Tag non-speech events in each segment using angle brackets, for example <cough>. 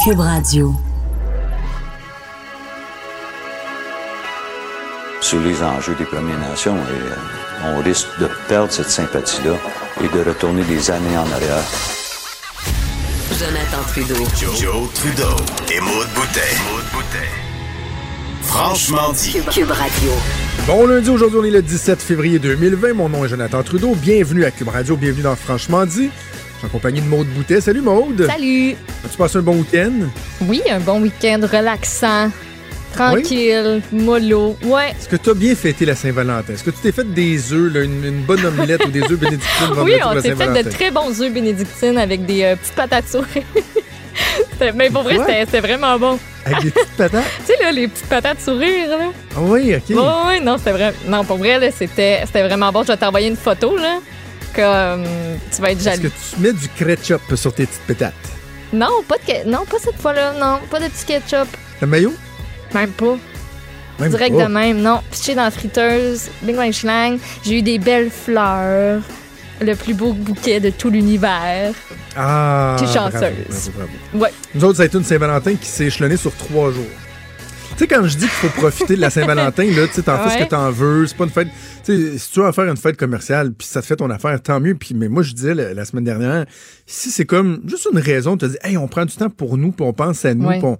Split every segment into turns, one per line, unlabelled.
Cube Radio.
Sur les enjeux des Premières Nations, et, euh, on risque de perdre cette sympathie-là et de retourner des années en arrière.
Jonathan Trudeau.
Joe, Trudeau et Maude Boutet. Franchement dit.
Cube, Cube Radio.
Bon lundi, aujourd'hui on est le 17 février 2020. Mon nom est Jonathan Trudeau. Bienvenue à Cube Radio, bienvenue dans Franchement dit. En compagnie de Maude Boutet. Salut Maude.
Salut!
As-tu passé un bon week-end?
Oui, un bon week-end relaxant, tranquille, mollo. Ouais.
Est-ce que tu as bien fêté la Saint-Valentin? Est-ce que tu t'es fait des œufs, là, une, une bonne omelette ou des œufs bénédictines <laughs>
Oui, on s'est fait de très bons œufs bénédictines avec des euh, petites patates sourires. <laughs> C'était- Mais pour vrai, c'était vraiment bon.
Avec des petites patates? <laughs>
Tu sais, là, les petites patates sourires, là.
Ah oui, OK.
Ouais, non, c'était vrai. Non, pour vrai, c'était vraiment bon. Je vais t'envoyer une photo, là. Comme tu vas être
Est-ce
jaloux.
que tu mets du ketchup sur tes petites pétates?
Non, pas de non, pas cette fois-là. Non, pas de petit ketchup.
Le maillot?
Même pas.
Même
Direct
pas.
de même, non. Piché dans la friteuse, bing bang schlang. J'ai eu des belles fleurs. Le plus beau bouquet de tout l'univers.
Ah,
T'es
bravo,
chanceuse.
bravo, bravo.
Ouais.
Nous autres, ça a été une Saint-Valentin qui s'est échelonnée sur trois jours. Tu sais, quand je dis qu'il faut profiter de la Saint-Valentin, là, tu sais, t'en fais ce que t'en veux. C'est pas une fête. Tu sais, si tu veux en faire une fête commerciale, puis ça te fait ton affaire, tant mieux. Puis, mais moi, je disais la, la semaine dernière, si c'est comme juste une raison, tu te dis, hey, on prend du temps pour nous, puis on pense à nous,
Ouais.
puis on-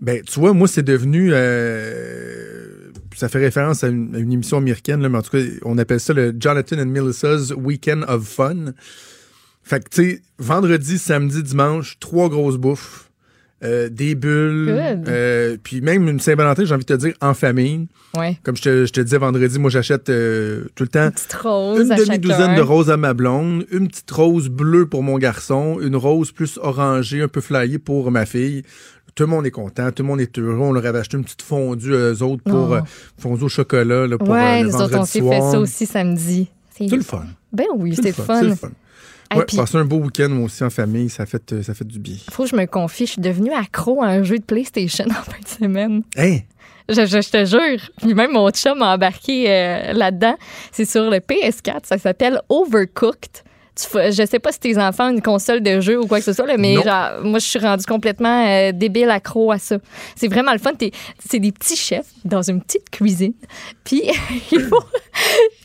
Ben, tu vois, moi, c'est devenu. euh, ça fait référence à une, à une émission américaine, là, mais en tout cas, on appelle ça le Jonathan and Melissa's Weekend of Fun. Fait que, tu sais, vendredi, samedi, dimanche, trois grosses bouffes. Euh, des bulles,
Good.
euh, puis même une Saint-Valentin, j'ai envie de te dire, en famille.
Ouais.
Comme je te, je te disais vendredi, moi j'achète euh, tout le temps
Une petite rose
une demi-douzaine de roses à ma blonde, une petite rose bleue pour mon garçon, une rose plus orangée, un peu flyée pour ma fille. Tout le monde est content, tout le monde est heureux. On leur avait acheté une petite fondue eux autres pour
Oh.
euh, fondue au chocolat là, pour euh,
Ouais,
le
nous autres, on
vendredi
s'est fait
soir.
ça aussi samedi.
C'est le fun.
Ben oui,
C'est le fun.
Hey,
Ouais,
puis-
passer un beau week-end moi aussi en famille, ça fait, euh, ça fait du bien.
Faut que je me confie, je suis devenue accro à un jeu de PlayStation <laughs> en fin de semaine.
Hein?
Je, je- je te jure. Puis même mon chum m'a embarqué euh, là-dedans. C'est sur le PS4. Ça s'appelle Overcooked. Je sais pas si tes enfants ont une console de jeu ou quoi que ce soit, là, mais genre, moi, je suis rendue complètement euh, débile, accro à ça. C'est vraiment le fun. T'es- C'est des petits chefs dans une petite cuisine. Puis, <laughs> il faut...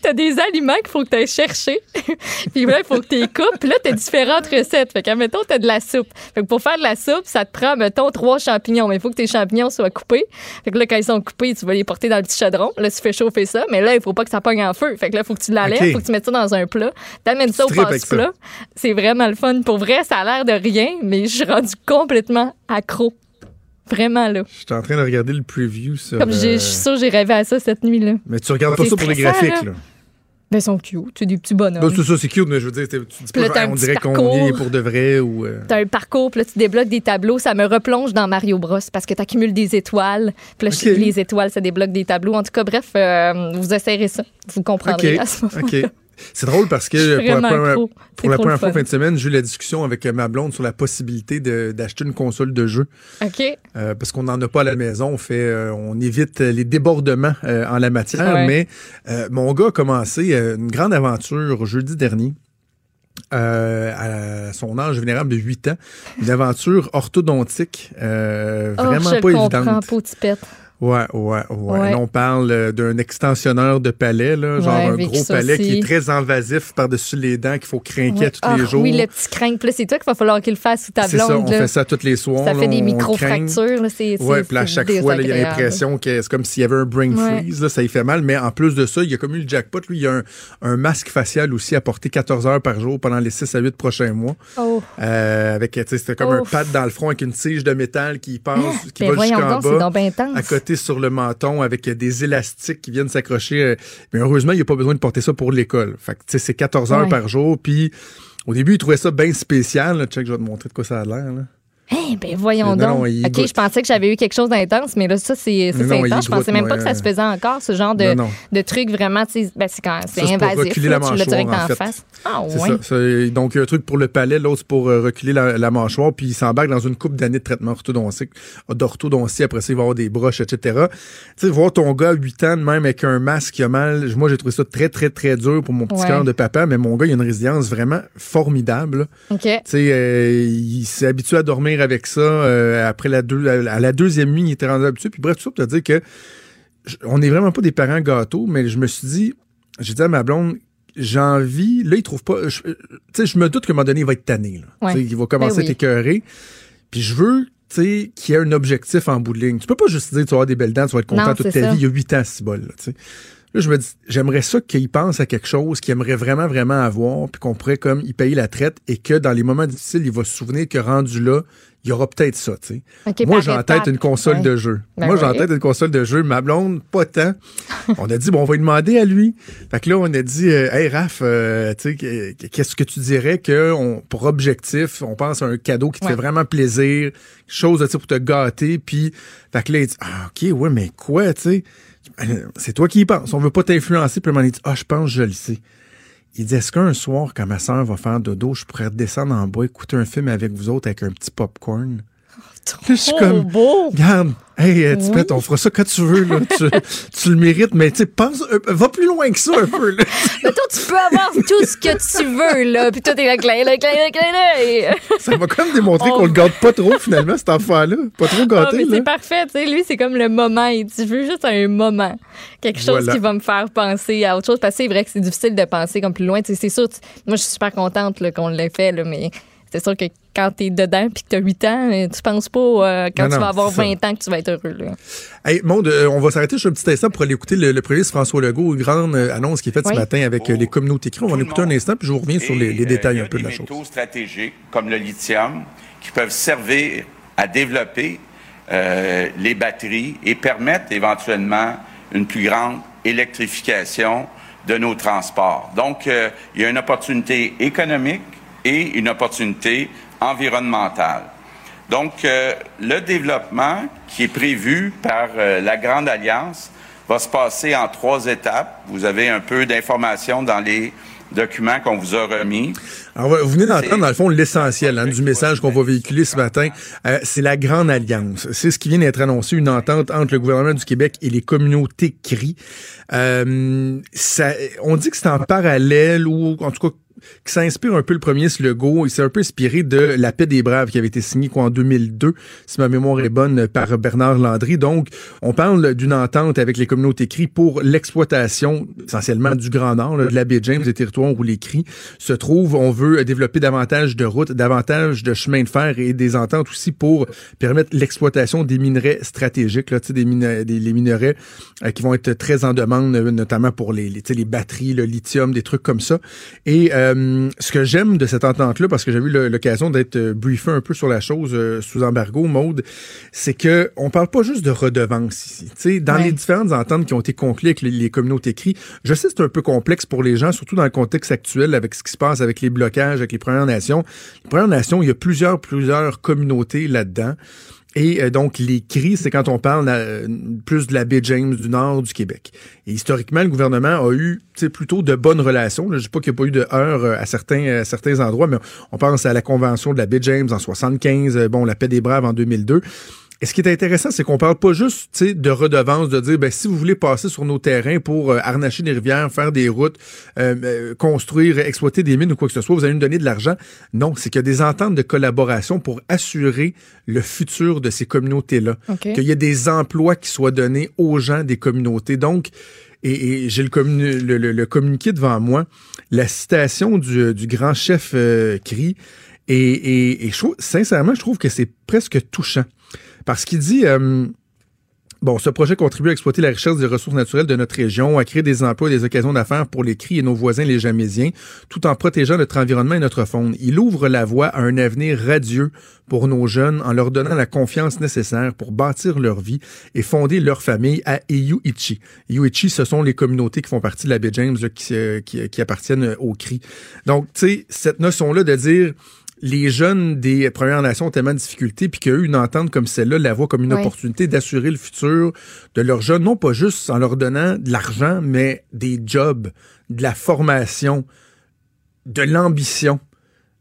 T'as des aliments qu'il faut que tu ailles chercher. <laughs> puis là, il faut que tu les coupes. Puis là, t'as différentes recettes. Fait que, mettons, t'as de la soupe. Fait que pour faire de la soupe, ça te prend, mettons, trois champignons. Mais il faut que tes champignons soient coupés. Fait que là, quand ils sont coupés, tu vas les porter dans le petit chaudron. Là, tu fais chauffer ça. Mais là, il faut pas que ça pogne en feu. Fait que là, il faut que tu l'enlèves.
Ok.
faut que tu mettes ça dans un plat. T'amènes ça au
tripes
C'est vraiment le fun. Pour vrai, ça a l'air de rien, mais je suis rendue complètement accro. Vraiment, là.
Je suis en train de regarder le preview sur.
Comme
euh,
je suis sûre que j'ai rêvé à ça cette nuit-là.
Mais tu regardes pas ça pour les graphiques,
là.
là.
Ben, ils sont cute. C'est des petits bonhommes.
Non, c'est ça, c'est cute, mais je veux dire, tu dis
là,
pas,
un
on dirait qu'on est pour de vrai ou. euh,
T'as un parcours, puis là, tu débloques des tableaux. Ça me replonge dans Mario Bros parce que tu accumules des étoiles. Puis là, je-
Ok.
les étoiles, ça débloque des tableaux. En tout cas, bref, euh, vous essayerez ça. Vous comprendrez
OK.
à ce moment
OK. C'est drôle parce que pour la première, pour la fois fin de semaine, j'ai eu la discussion avec ma blonde sur la possibilité d'acheter une console de jeu.
OK.
Euh, parce qu'on n'en a pas à la maison. On fait, euh, on évite les débordements euh, en la matière.
Ouais.
Mais mon gars a commencé une grande aventure jeudi dernier. euh, à son âge vénérable de 8 ans, une aventure orthodontique euh,
Oh,
vraiment
je
pas évidente. Ouais, ouais, ouais.
Ouais.
Là, on parle euh, d'un extensionneur de palais, là, genre
Ouais,
un gros palais qui est très invasif par-dessus les dents, qu'il faut craquer
Ouais.
tous
Ah,
les jours.
Oui, le petit crinque. Puis là, c'est toi qu'il va falloir qu'il le fasse sous ta
C'est ça,
blonde.
on
là.
fait ça tous les soirs.
Ça
là,
fait des micro-fractures. c'est-
puis à chaque fois, il y a l'impression que c'est comme s'il y avait un brain freeze, ça y fait mal. Mais en plus de ça, il y a comme eu le jackpot. Lui, il y a un, un masque facial aussi à porter 14 heures par jour pendant les 6 à 8 prochains mois.
Oh.
Euh, avec, c'était comme un pad dans le front avec une tige de métal qui passe, qui
Ben
va jusqu'en
donc, c'est
bas.
donc bien intense.
À côté sur le menton avec des élastiques qui viennent s'accrocher. euh, Mais heureusement, il n'y a pas besoin de porter ça pour l'école. Fait que, c'est 14 heures
Ouais.
par jour. Puis au début, il trouvait ça bien spécial. Là. Check, je vais te montrer de quoi ça a l'air. là.
Eh ben voyons
Non,
donc. OK,
goûte.
je pensais que j'avais eu quelque chose d'intense, mais là, ça, c'est intense. Je pensais même pas que ça
euh,
se faisait encore, ce genre de,
Non, non.
de truc vraiment, ben, c'est quand c'est
pour
invasif.
reculer
là,
la
tu l'as direct
en
en face. Ah, ouais.
ça. Donc, il y a un truc pour le palais, l'autre pour euh, reculer la, la mâchoire, puis il s'embarque dans une coupe d'années de traitement orthodontique, d'orthodontie. Après ça, il va avoir des broches, etc. Tu sais, voir ton gars à 8 ans, même avec un masque qui a mal, moi, j'ai trouvé ça très, très, très dur pour mon petit
Ouais.
cœur de papa, mais mon gars, il a une résilience vraiment formidable. là.
OK.
Tu sais, euh, il s'est habitué à dormir avec ça. Euh, après la deux, à la deuxième nuit, il était rendu habitué. Puis bref, tout ça pour te dire que on n'est vraiment pas des parents gâteaux, mais je me suis dit, j'ai dit à ma blonde, j'ai envie, là, il trouve pas, tu sais, je me doute qu'à un moment donné, il va être tanné, là. Il va commencer ben à t'écœurer. Puis je veux, tu sais, qu'il y ait un objectif en bout de ligne. Tu peux pas juste dire, tu vas avoir des belles dents, tu vas être content toute ta vie. Il y a huit ans, c'est bol, tu sais. Là, je me dis, j'aimerais ça qu'il pense à quelque chose qu'il aimerait vraiment, vraiment avoir, puis qu'on pourrait comme y payer la traite et que dans les moments difficiles, il va se souvenir que rendu là, il y aura peut-être ça, tu sais. Moi, j'ai en tête une console de jeu. Ben Moi, j'ai en tête une console de jeu. Ma blonde, pas tant. <laughs> on a dit, bon, on va lui demander à lui. Fait que là, on a dit, euh, hey, Raph, euh, tu sais, qu'est-ce que tu dirais que, on, pour objectif, on pense à un cadeau qui te fait vraiment plaisir, chose, tu sais, pour te gâter, puis, fait que là, il dit, ah, OK, ouais, mais quoi, tu sais? C'est toi qui y penses. On veut pas t'influencer. Puis il dit, ah, je pense, je le sais. Il dit, est-ce qu'un soir, quand ma soeur va faire dodo, je pourrais descendre en bas, écouter un film avec vous autres avec un petit popcorn?
Je suis comme,
beau. regarde, hey, euh, oui. on fera ça quand tu veux, là. tu, tu, le mérites, mais tu pense, va plus loin que ça un peu, là.
mais toi, tu peux avoir tout ce que tu veux, là, puis toi, t'es là, clin, là, clin, clin, là.
ça m'a quand même démontré qu'on le garde pas trop, finalement, cet enfant-là. Pas trop gâté, oh,
mais c'est parfait, tu sais. Lui, c'est comme le moment. Il dit, je veux juste un moment. Quelque chose qui va me faire penser à autre chose. Parce que c'est vrai que c'est difficile de penser comme plus loin. C'est sûr, moi, je suis super contente qu'on l'ait fait, là, mais c'est sûr que quand tu es dedans puis que tu as 8 ans, euh, tu penses pas euh, quand tu vas avoir 20 ans que tu vas être heureux. Là.
Hey, Monde, euh, on va s'arrêter juste un petit instant pour aller écouter le, premier ministre François Legault, une grande annonce qui est faite ce matin avec les communautés écrites. On va écouter un instant puis je vous reviens sur les, détails un peu de la chose.
des métaux stratégiques comme le lithium qui peuvent servir à développer les batteries et permettre éventuellement une plus grande électrification de nos transports. Donc, il y a une opportunité économique, et une opportunité environnementale. Donc, euh, le développement qui est prévu par euh, la Grande Alliance va se passer en trois étapes. Vous avez un peu d'informations dans les documents qu'on vous a remis.
Alors, vous venez d'entendre, dans le fond, l'essentiel hein, du message qu'on va véhiculer ce matin. Euh, c'est la Grande Alliance. C'est ce qui vient d'être annoncé, une entente entre le gouvernement du Québec et les communautés CRI. ça, on dit que c'est en parallèle ou en tout cas qui s'inspire un peu le premier slogan. Il s'est un peu inspiré de La paix des braves qui avait été signé quoi, en 2002, si ma mémoire est bonne, par Bernard Landry. Donc, on parle d'une entente avec les communautés cris pour l'exploitation essentiellement du Grand Nord, de la baie James, des territoires où les cris se trouvent. On veut développer davantage de routes, davantage de chemins de fer et des ententes aussi pour permettre l'exploitation des minerais stratégiques, là, des, minerais, des les minerais euh, qui vont être très en demande, notamment pour les, les, les batteries, le lithium, des trucs comme ça. Et euh, euh, ce que j'aime de cette entente-là, parce que j'ai eu l'occasion d'être euh, briefé un peu sur la chose euh, sous embargo, mode, c'est que on parle pas juste de redevance ici. sais, dans les différentes ententes qui ont été conclues avec les, communautés écrites, je sais que c'est un peu complexe pour les gens, surtout dans le contexte actuel avec ce qui se passe avec les blocages, avec les Premières Nations. Les Premières Nations, il y a plusieurs, plusieurs communautés là-dedans. Et euh, donc, les cris, c'est quand on parle euh, plus de la baie James du nord du Québec. Et historiquement, le gouvernement a eu plutôt de bonnes relations. je ne dis pas qu'il n'y a pas eu de heurts euh, à certains, à certains endroits, mais on pense à la Convention de la baie James en 75, bon, la paix des Braves en 2002. Et ce qui est intéressant, c'est qu'on parle pas juste de redevance, de dire ben, si vous voulez passer sur nos terrains pour euh, harnacher des rivières, faire des routes, euh, euh, construire, exploiter des mines ou quoi que ce soit, vous allez nous donner de l'argent. Non, c'est qu'il y a des ententes de collaboration pour assurer le futur de ces communautés-là. Qu'il y ait des emplois qui soient donnés aux gens des communautés. Donc, et, j'ai le, le, communiqué devant moi, la citation du, grand chef CRI, et, et, sincèrement, je trouve que c'est presque touchant. Parce qu'il dit, euh, bon, ce projet contribue à exploiter la richesse des ressources naturelles de notre région, à créer des emplois et des occasions d'affaires pour les cris et nos voisins les Jamésiens, tout en protégeant notre environnement et notre faune. Il ouvre la voie à un avenir radieux pour nos jeunes en leur donnant la confiance nécessaire pour bâtir leur vie et fonder leur famille à Iyuichi. Iyuichi, ce sont les communautés qui font partie de la baie James qui, euh, qui, qui appartiennent aux cris. Donc, tu sais, cette notion-là de dire les jeunes des Premières Nations ont tellement de difficultés, puis eu une entente comme celle-là, la voient comme une opportunité d'assurer le futur de leurs jeunes, non pas juste en leur donnant de l'argent, mais des jobs, de la formation, de l'ambition.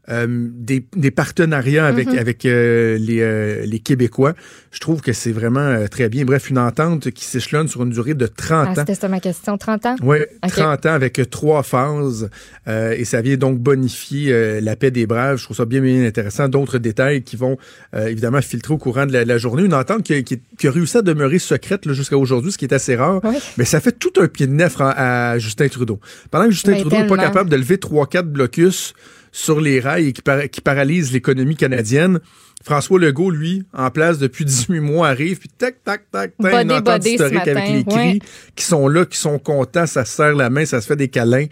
Euh, des, des, partenariats avec,
Mhm.
avec euh, les, euh, les Québécois. Je trouve que c'est vraiment très bien. Bref, une entente qui s'échelonne sur une durée de 30
Ah,
ans.
c'était ça ma question. 30 ans?
Oui,
Ok.
30 ans avec trois phases et ça vient donc bonifier la paix des braves. Je trouve ça bien, bien intéressant. D'autres détails qui vont évidemment filtrer au courant de la, la journée. Une entente qui, a- qui- qui a réussi à demeurer secrète jusqu'à aujourd'hui, ce qui est assez rare.
Oui.
Mais ça fait tout un pied de nef à Justin Trudeau. Pendant que Justin
Ben,
Trudeau n'est pas capable de lever 3-4 blocus sur les rails et qui, para- qui paralyse l'économie canadienne, François Legault, lui, en place depuis <laughs> 18 mois, arrive, puis tac, tac, tac, tac, une entente historique avec les cris
ouais.
qui sont là, qui sont contents, ça se serre la main, ça se fait des câlins.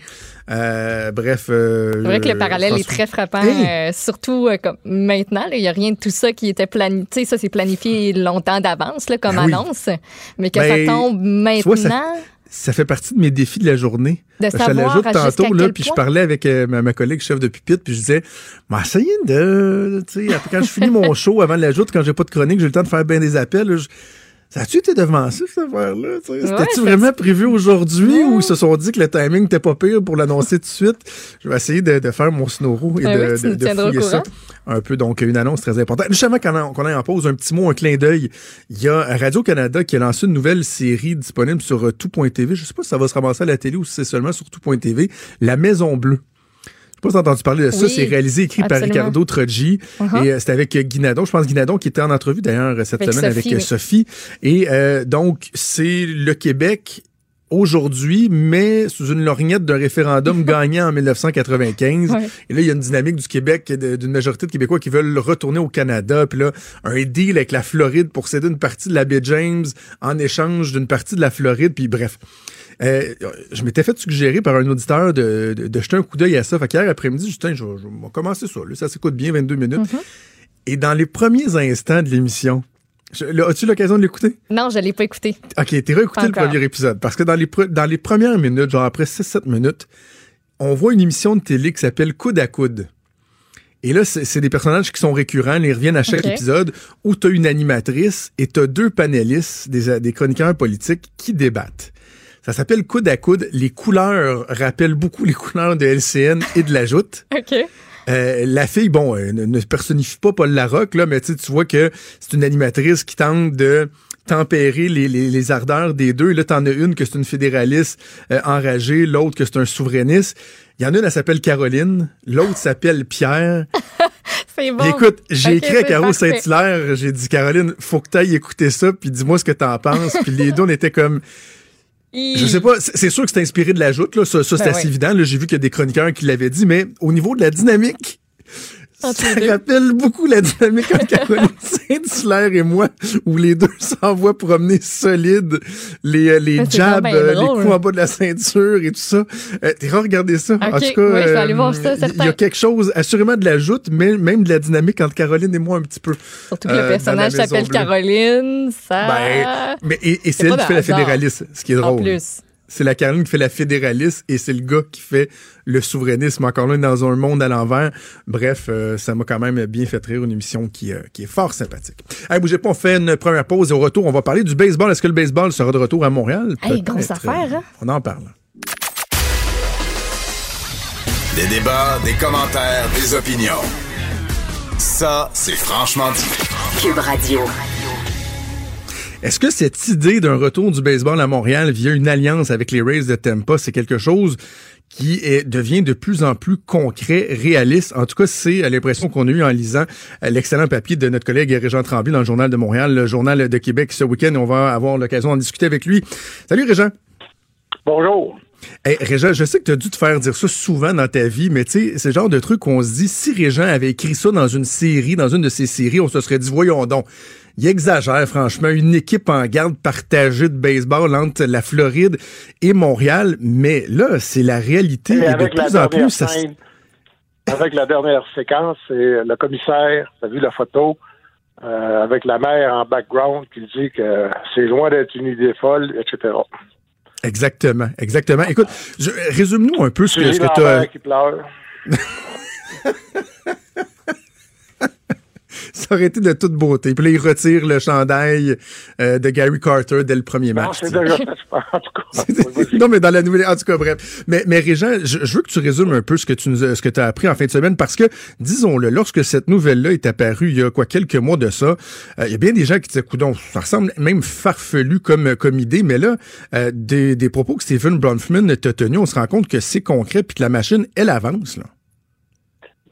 Euh, bref. euh,
C'est vrai que le parallèle est très frappant,
Hey!
euh, surtout euh, comme maintenant. Il n'y a rien de tout ça qui était planifié. Ça, c'est planifié longtemps d'avance comme
Ben oui.
annonce. Mais que
Ben,
ça tombe
tu vois, ça-
maintenant.
Ça fait partie de mes défis de la journée.
De
je
savoir
tantôt, là, puis je parlais avec euh, ma, ma collègue chef de pupitre, puis je disais, m'a essayé de, tu sais, quand je finis mon <laughs> show avant l'ajout, quand j'ai pas de chronique, j'ai le temps de faire bien des appels, là, je- ça a-tu été devancé, cette affaire-là? tu sais? C'était-tu vraiment prévu aujourd'hui ou ils se sont dit que le timing n'était pas pire pour l'annoncer tout de suite? Je vais essayer de, de faire mon snoro et
Ben
de,
oui,
fouiller ça un peu. Donc, une annonce très importante. Justement, qu'on en- qu'on aille en pause, un petit mot, un clin d'œil. Il y a Radio-Canada qui a lancé une nouvelle série disponible sur euh, tout.tv. Je sais pas si ça va se ramasser à la télé ou si c'est seulement sur tout.tv. La Maison Bleue. Je sais pas si entendu parler de ça. C'est réalisé, écrit par. Ricardo Troggi.
Uh-huh.
Et euh, c'était avec euh, Guinadon. Je pense Guinadon qui était en entrevue d'ailleurs cette
Avec
semaine
Sophie,
avec euh,
oui.
Sophie. Et euh, donc, c'est le Québec aujourd'hui, mais sous une lorgnette d'un référendum <laughs> gagné en 1995.
Ouais.
Et là, il y a une dynamique du Québec, d'une majorité de Québécois qui veulent retourner au Canada. Puis là, un deal avec la Floride pour céder une partie de la baie James en échange d'une partie de la Floride. Puis bref. Euh, je m'étais fait suggérer par un auditeur de, de, de jeter un coup d'œil à ça. Fait qu'hier après-midi, Justin, je, je vais commencer ça. Là, ça s'écoute bien, 22 minutes.
Mm-hmm.
Et dans les premiers instants de l'émission, as-tu l'occasion de l'écouter?
Non, je ne l'ai pas écouté.
OK, t'es réécouté le premier épisode. Parce que dans les, dans les premières minutes, genre après 6-7 minutes, on voit une émission de télé qui s'appelle Coude à coude. Et là, c'est des personnages qui sont récurrents, ils reviennent à chaque épisode, où tu as une animatrice et tu as deux panélistes, des, des chroniqueurs politiques, qui débattent. Ça s'appelle Coude à coude. Les couleurs rappellent beaucoup les couleurs de LCN et de la Joute. <laughs>
OK.
Euh, la fille, bon, euh, ne, ne personnifie pas Paul Larocque, là, mais tu sais, tu vois que c'est une animatrice qui tente de tempérer les, les, les ardeurs des deux. Et là, t'en as une que c'est une fédéraliste euh, enragée, l'autre que c'est un souverainiste. Il y en a une, elle s'appelle Caroline, l'autre s'appelle Pierre. <laughs>
C'est bon.
Écoute, j'ai écrit à Caro. Saint-Hilaire, j'ai dit, Caroline, faut que t'ailles écouter ça, puis dis-moi ce que t'en penses. puis les deux, on était comme... Je sais pas, c'est c'est sûr que c'est inspiré de la joute, là. Ça, ça, c'est
Ben
assez
ouais.
évident. Là, j'ai vu qu'il y a des chroniqueurs qui l'avaient dit, mais au niveau de la dynamique, ça rappelle beaucoup la dynamique entre <laughs> Caroline Saint-Hilaire et moi, où les deux <laughs> s'envoient promener solide les, euh, les
c'est
jabs, euh, les coups en bas de la ceinture et tout ça. Euh, T'es regarder ça. en
Ok,
tout cas,
oui, je vais aller voir ça,
il y a quelque chose, assurément de la joute, mais même de la dynamique entre Caroline et moi un petit peu.
Surtout que
euh,
le personnage s'appelle. Caroline. Ça.
Ben, mais, et, et c'est elle qui fait la fédéraliste, ce qui est
en
drôle.
plus.
C'est la Caroline qui fait la fédéraliste et c'est le gars qui fait le souverainisme. Encore là, dans un monde à l'envers. Bref, euh, ça m'a quand même bien fait rire. Une émission qui, euh, qui est fort sympathique. Hey, bougez pas, on fait une première pause et au retour, on va parler du baseball. Est-ce que le baseball sera de retour à Montréal?
Hey, grosse affaire, hein?
On en parle.
Des débats, des commentaires, des opinions. Ça, c'est franchement dit.
Cube Radio.
Est-ce que cette idée d'un retour du baseball à Montréal via une alliance avec les Rays de Tampa, c'est quelque chose qui est, devient de plus en plus concret, réaliste? En tout cas, c'est l'impression qu'on a eu en lisant euh, l'excellent papier de notre collègue Régent Tremblay dans le Journal de Montréal, le Journal de Québec ce week-end. On va avoir l'occasion d'en discuter avec lui. Salut Régent.
Bonjour.
Hey, Régent, je sais que tu as dû te faire dire ça souvent dans ta vie, mais tu sais, c'est le genre de truc qu'on se dit, si Régent avait écrit ça dans une série, dans une de ses séries, on se serait dit, voyons donc, il exagère franchement, une équipe en garde partagée de baseball entre la Floride et Montréal, mais là, c'est la réalité
Mais
et de
avec la
plus en
dernière
plus, ça...
scène, avec la dernière séquence, c'est le commissaire, tu as vu la photo, euh, avec la mère en background qui dit que c'est loin d'être une idée folle, etc.
Exactement, exactement. Écoute, résume-nous un peu ce que, tu
Lambert qui pleure. <laughs> <laughs>
Ça aurait été de toute beauté. Puis là, il retire le chandail euh, de Gary Carter dès le premier match.
Non, c'est déjà fait, en tout cas. <laughs>
non, mais dans la nouvelle, en tout cas, bref. Mais, mais Régent, je, je, veux que tu résumes un peu ce que tu nous as, ce que tu as appris en fin de semaine, parce que, disons-le, lorsque cette nouvelle-là est apparue il y a quoi quelques mois de ça, euh, il y a bien des gens qui disaient, coudon, ça ressemble même farfelu comme comme idée, mais là, euh, des, des propos que Stephen Bronfman t'a tenu, on se rend compte que c'est concret, puis que la machine, elle avance là.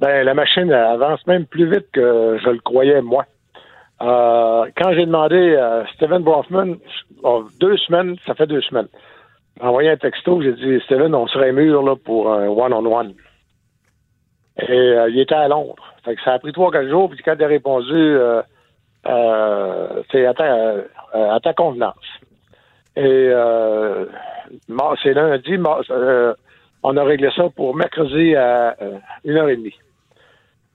Ben, la machine avance même plus vite que je le croyais, moi. Euh, quand j'ai demandé à Steven Brofman, oh, deux semaines, ça fait deux semaines, envoyé un texto, j'ai dit, Steven, on serait mûr là, pour un one-on-one. Et euh, il était à Londres. Fait que ça a pris trois, quatre jours, puis quand il a répondu, euh, euh, c'est à, à ta convenance. Et c'est lundi, on a réglé ça pour mercredi à une heure et demie.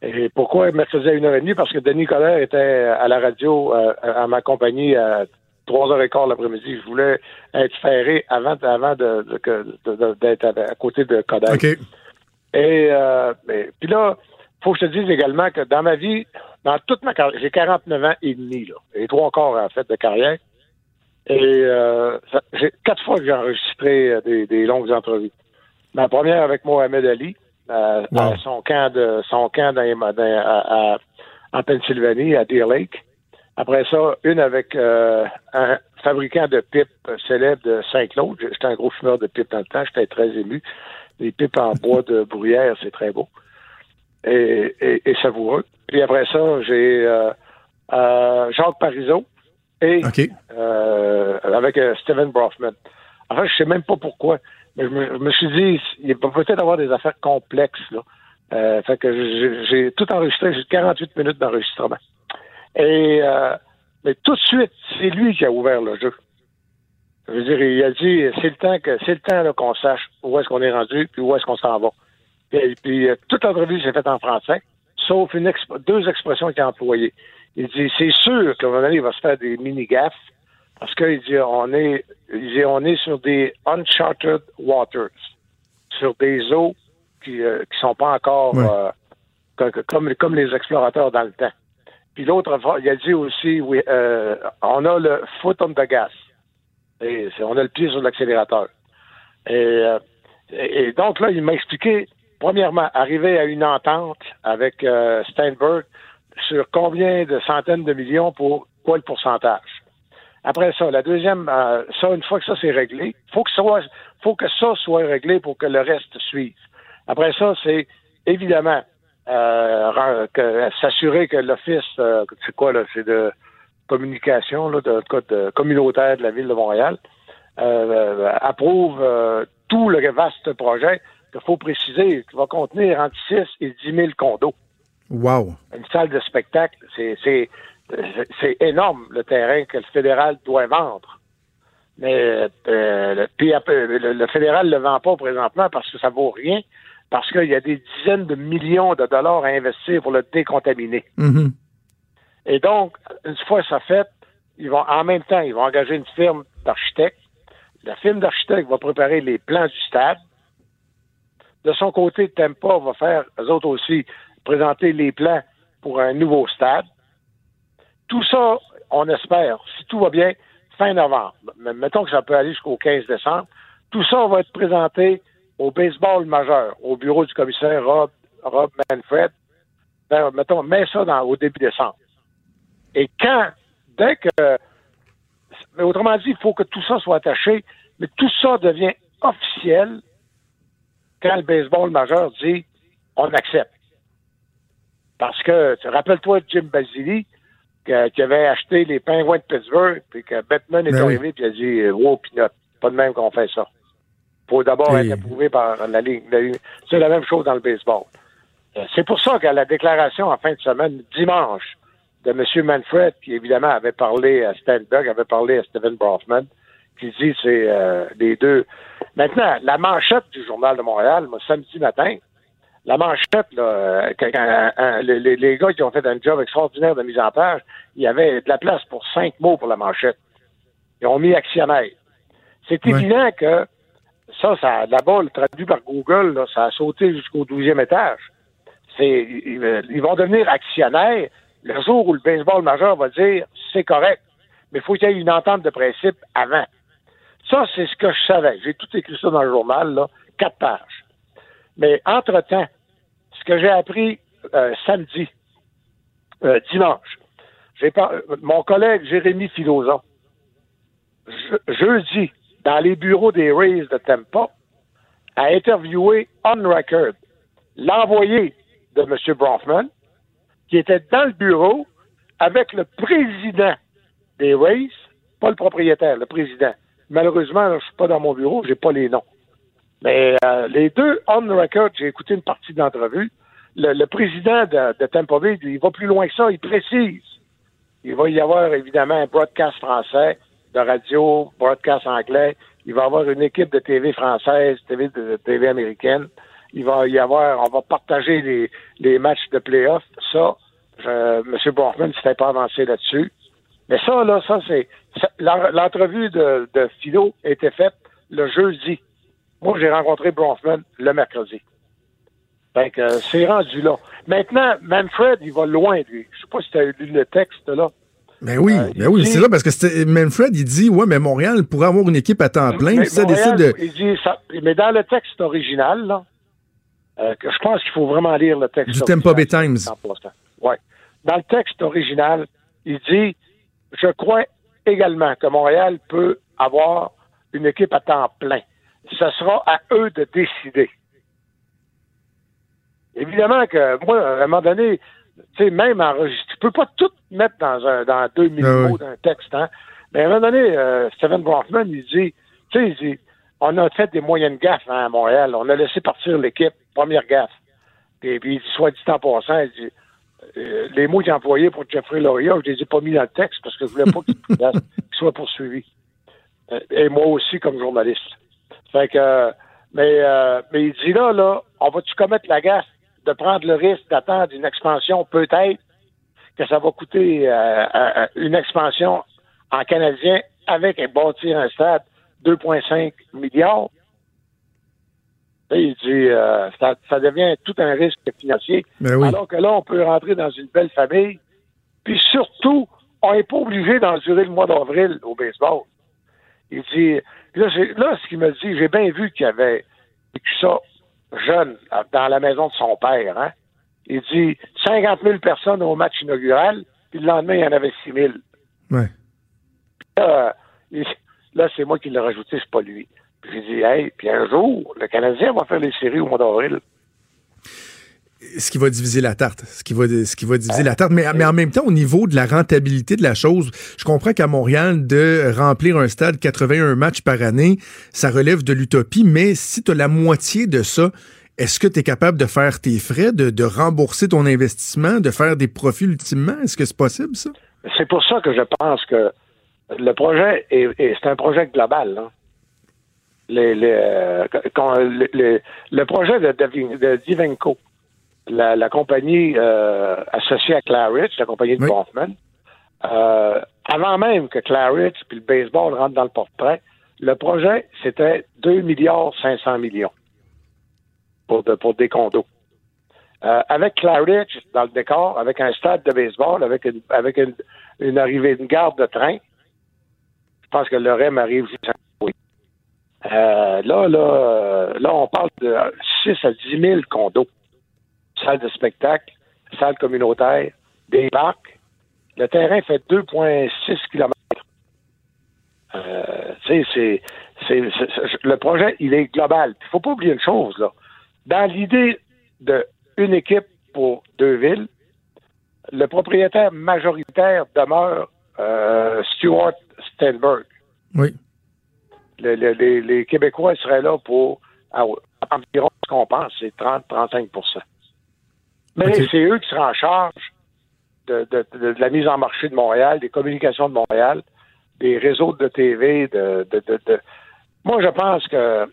Et pourquoi mercredi à une heure et demie? Parce que Denis Coderre était à la radio euh, à ma compagnie à trois heures et quart l'après-midi. Je voulais être ferré avant, avant de, d'être à, côté de Coderre. Et euh, puis là, faut que je te dise également que dans ma vie, dans toute ma carrière, j'ai 49 ans et demi, là, et trois quarts en fait de carrière. Et euh, j'ai quatre fois que j'ai enregistré euh, des, des longues entrevues. Ma première avec Mohamed Ali, euh, son camp de son camp dans, en Pennsylvanie, à Deer Lake. Après ça, une avec euh, un fabricant de pipes célèbre de Saint-Claude. J'étais un gros fumeur de pipes dans le temps, j'étais très ému. Les pipes en bois de bruyère, c'est très beau. Et, et, savoureux. Puis après ça, j'ai euh, Jacques Parizeau et avec Steven Brofman. Enfin, je sais même pas pourquoi. Mais je me, suis dit, il va peut-être avoir des affaires complexes, là. Euh, fait que j'ai tout enregistré, j'ai 48 minutes d'enregistrement. Et euh, mais tout de suite, c'est lui qui a ouvert le jeu. Je veux dire, il a dit c'est le temps que c'est le temps qu'on sache où est-ce qu'on est rendu puis où est-ce qu'on s'en va. Puis euh, toute l'entrevue s'est faite en français, sauf une deux expressions qu'il a employées. Il dit c'est sûr qu'à un moment donné, il va se faire des mini gaffes parce qu'il dit on est, dit, on est sur des uncharted waters, sur des eaux qui ne euh, qui sont pas encore euh, comme, comme les explorateurs dans le temps. Puis l'autre, il a dit aussi, oui, euh, on a le foot on the gas. Et on a le pied sur l'accélérateur. Et, et, donc là, il m'a expliqué, premièrement, arriver à une entente avec Steinberg sur combien de centaines de millions pour quoi le pourcentage. Après ça, la deuxième, euh, ça, une fois que ça c'est réglé, faut que ça soit, faut que ça soit réglé pour que le reste suive. Après ça, c'est évidemment euh, s'assurer que l'office, euh, c'est quoi là, c'est de communication, là, de code communautaire de la ville de Montréal, approuve tout le vaste projet qu'il faut préciser, qui va contenir entre 6 et 10 000 condos.
Wow.
Une salle de spectacle, c'est c'est énorme le terrain que le fédéral doit vendre. Mais euh, le, puis, le, le, fédéral ne le vend pas présentement parce que ça vaut rien, parce qu'il y a des dizaines de millions de dollars à investir pour le décontaminer.
Mm-hmm.
Et donc, une fois ça fait, ils vont en même temps, ils vont engager une firme d'architectes. La firme d'architectes va préparer les plans du stade. De son côté, Tempa va faire, eux autres aussi, présenter les plans pour un nouveau stade. Tout ça, on espère, si tout va bien, fin novembre. Mais mettons que ça peut aller jusqu'au 15 décembre. Tout ça va être présenté au baseball majeur, au bureau du commissaire Rob, Rob Manfred. Ben, mettons, mets ça dans, au début décembre. Et quand, dès que, mais autrement dit, il faut que tout ça soit attaché, mais tout ça devient officiel quand le baseball majeur dit on accepte. Parce que, rappelle-toi Jim Basili, qui avait acheté les pingouins de Pittsburgh, puis que Batman est ben arrivé, puis il a dit euh, Wow, Pinot, pas de même qu'on fait ça. faut d'abord être approuvé par la Ligue. C'est la même chose dans le baseball. Euh, c'est pour ça qu'à la déclaration en fin de semaine, dimanche, de M. Manfred, qui évidemment avait parlé à Steinberg, avait parlé à Stephen Brofman, qui dit c'est euh, les deux. Maintenant, la manchette du Journal de Montréal, moi, samedi matin, la manchette, là, euh, les, gars qui ont fait un job extraordinaire de mise en page, il y avait de la place pour cinq mots pour la manchette. Ils ont mis actionnaire. C'est évident que ça, ça là-bas, traduit par Google, là, ça a sauté jusqu'au douzième étage. C'est, ils, vont devenir actionnaires, le jour où le baseball majeur va dire c'est correct, mais il faut qu'il y ait une entente de principe avant. Ça, c'est ce que je savais. J'ai tout écrit ça dans le journal, là, quatre pages. Mais entre-temps, que j'ai appris euh, samedi, euh, dimanche, mon collègue Jérémy Filosa, je, jeudi, dans les bureaux des Rays de Tampa, a interviewé on record l'envoyé de M. Bronfman, qui était dans le bureau avec le président des Rays, pas le propriétaire, le président. Malheureusement, je ne suis pas dans mon bureau, j'ai pas les noms. Mais euh, les deux on record, j'ai écouté une partie de l'entrevue. Le, président de, de Tampa Bay, il va plus loin que ça, il précise. Il va y avoir évidemment un broadcast français de radio, broadcast anglais. Il va y avoir une équipe de TV française, TV de TV américaine. Il va y avoir, on va partager les, les matchs de playoff. Ça, je, M. Borgman s'était pas avancé là-dessus. Mais ça, là, ça, c'est. L'entrevue de, de Philo était faite le jeudi. Moi, j'ai rencontré Bronfman le mercredi. Fait que c'est rendu là. Maintenant, Manfred, il va loin, lui. Je sais pas si tu as lu le texte, là.
Ben oui, euh, ben oui, c'est là parce que Manfred, il dit ouais, mais Montréal pourrait avoir une équipe à temps plein.
ça décide de... il dit ça, mais dans le texte original, là, euh, je pense qu'il faut vraiment lire le texte.
Du Tempo Bay Times.
Ouais. Dans le texte original, il dit Je crois également que Montréal peut avoir une équipe à temps plein. Ce sera à eux de décider. Évidemment que moi, à un moment donné, tu sais, même enregistré, tu peux pas tout mettre dans un dans 2000 ah mots d'un texte, hein. Mais à un moment donné, euh, Steven Bronfman, il dit, tu sais, il dit, on a fait des moyennes gaffes hein, à Montréal. On a laissé partir l'équipe, première gaffe. Et puis, il dit, soit dit en passant, il dit, euh, les mots qu'il a employés pour Jeffrey Loria, je les ai pas mis dans le texte parce que je voulais pas qu'il <laughs> soit poursuivi. Euh, et moi aussi, comme journaliste. Fait que, mais, mais il dit là, là, on va-tu commettre la gaffe de prendre le risque d'attendre une expansion, peut-être que ça va coûter euh, une expansion en canadien avec un bâtir un stade 2,5 milliards? il dit euh, ça, devient tout un risque financier.
Ben
Alors que là, on peut rentrer dans une belle famille. Puis surtout, on n'est pas obligé d'endurer le mois d'avril au baseball. Il dit là, là ce qu'il me dit, j'ai bien vu qu'il y avait vécu ça jeune dans la maison de son père. Hein? Il dit 50 000 personnes au match inaugural, puis le lendemain, il y en avait 6 000.
Ouais.
Là, là c'est moi qui l'ai rajouté, c'est pas lui. Puis j'ai dit, hey, puis un jour, le Canadien va faire les séries au mois d'avril
ce qui va diviser la tarte, ce qui va, ce qui va diviser la tarte. Mais, mais en même temps, au niveau de la rentabilité de la chose, je comprends qu'à Montréal, de remplir un stade 81 matchs par année, ça relève de l'utopie, mais si tu as la moitié de ça, est-ce que tu es capable de faire tes frais, de, rembourser ton investissement, de faire des profits ultimement? Est-ce que c'est possible, ça?
C'est pour ça que je pense que le projet, est, un projet global. Euh, le projet de, de la, compagnie euh, associée à Claridge, la compagnie de oui. euh, avant même que Claridge puis le baseball rentrent dans le portrait, le projet, c'était 2 milliards 500 millions pour, pour des condos. Euh, avec Claridge dans le décor, avec un stade de baseball, avec une, avec une, arrivée, une gare de train, je pense que le REM arrive juste oui. Euh, là, là, là, on parle de 6 à 10 000 condos salle de spectacle, salle communautaire, des parcs. Le terrain fait 2,6 km. Euh, c'est, le projet, il est global. Il faut pas oublier une chose, là. Dans l'idée d'une équipe pour deux villes, le propriétaire majoritaire demeure euh, Stuart Stenberg.
Oui.
les, Québécois seraient là pour environ ce qu'on pense, c'est 30-35 mais c'est eux qui seront en charge de, la mise en marché de Montréal, des communications de Montréal, des réseaux de TV, de, Moi, je pense que,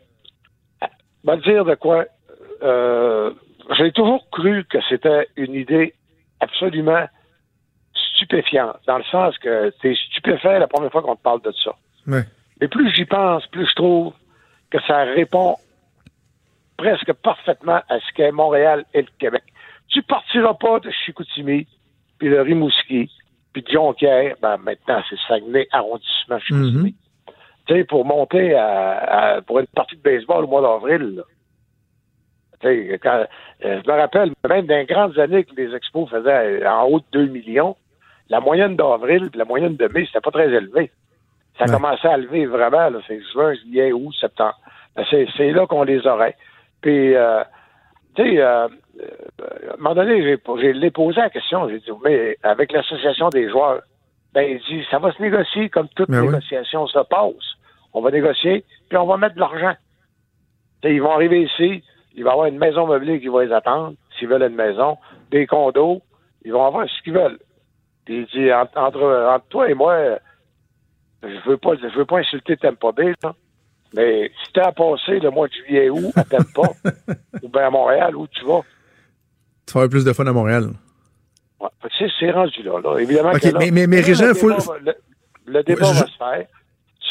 va dire de quoi, euh, j'ai toujours cru que c'était une idée absolument stupéfiante, dans le sens que es stupéfait la première fois qu'on te parle de ça. Et plus j'y pense, plus je trouve que ça répond presque parfaitement à ce qu'est Montréal et le Québec. Tu partiras pas de Chicoutimi puis le Rimouski, puis Jonquière, ben maintenant c'est Saguenay arrondissement. Tu sais, pour monter à, à- pour une partie de baseball au mois d'avril. quand- euh, je me rappelle, même dans les grandes années que les expos faisaient euh, en haut de 2 millions, la moyenne d'avril puis la moyenne de mai, c'était pas très élevé. Ça
Ouais.
commençait à lever vraiment, là, c'est juin, juillet, août, septembre. Ben, c'est, c'est là qu'on les aurait. Puis, euh, tu sais, euh, euh, à un moment donné, j'ai, posé la question, j'ai dit, mais avec l'association des joueurs, ben, il dit, ça va se négocier comme toute
Ben oui.
négociation se passe. On va négocier, puis on va mettre de l'argent. Tu sais, ils vont arriver ici, il va y avoir une maison meublée qui va les attendre, s'ils veulent une maison, des condos, ils vont avoir ce qu'ils veulent. Puis il dit, entre, entre, toi et moi, je veux pas, je veux pas insulter Bay, là, mais si t'as à passer le mois de juillet août à Tampa, <laughs> ou bien à Montréal, où tu vas,
Tu vas avoir plus de fun à Montréal.
Ouais. C'est, rendu là, là. Évidemment que là,
mais- mais- mais Régent,
le
faut-
débat Le, le débat
je-
va se faire.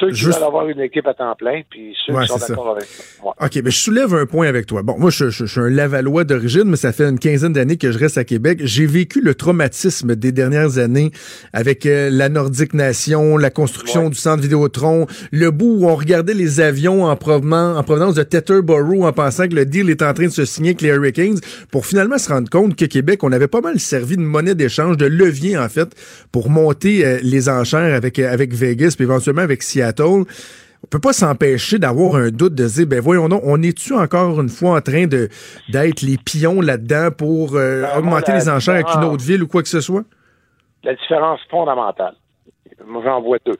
Ceux qui
Juste-
veulent avoir une équipe à temps plein, puis ceux
Ouais,
qui sont
c'est ça.
d'accord avec. Ouais.
OK, mais je soulève un point avec toi. Bon, moi, je, je- je suis un Lavallois d'origine, mais ça fait une quinzaine d'années que je reste à Québec. J'ai vécu le traumatisme des dernières années avec euh, la Nordique Nation, la construction
Ouais.
du centre Vidéotron, le bout où on regardait les avions en provenance, en provenance de Teterboro en pensant que le deal est en train de se signer avec les Hurricanes pour finalement se rendre compte que Québec, on avait pas mal servi de monnaie d'échange, de levier, en fait, pour monter euh, les enchères avec, euh, avec Vegas puis éventuellement avec Seattle on peut pas s'empêcher d'avoir un doute de dire ben voyons donc, on est-tu encore une fois en train de d'être les pions là-dedans pour euh,
Ben,
augmenter les enchères avec une autre ville ou quoi que ce soit?
La différence fondamentale, moi j'en vois deux.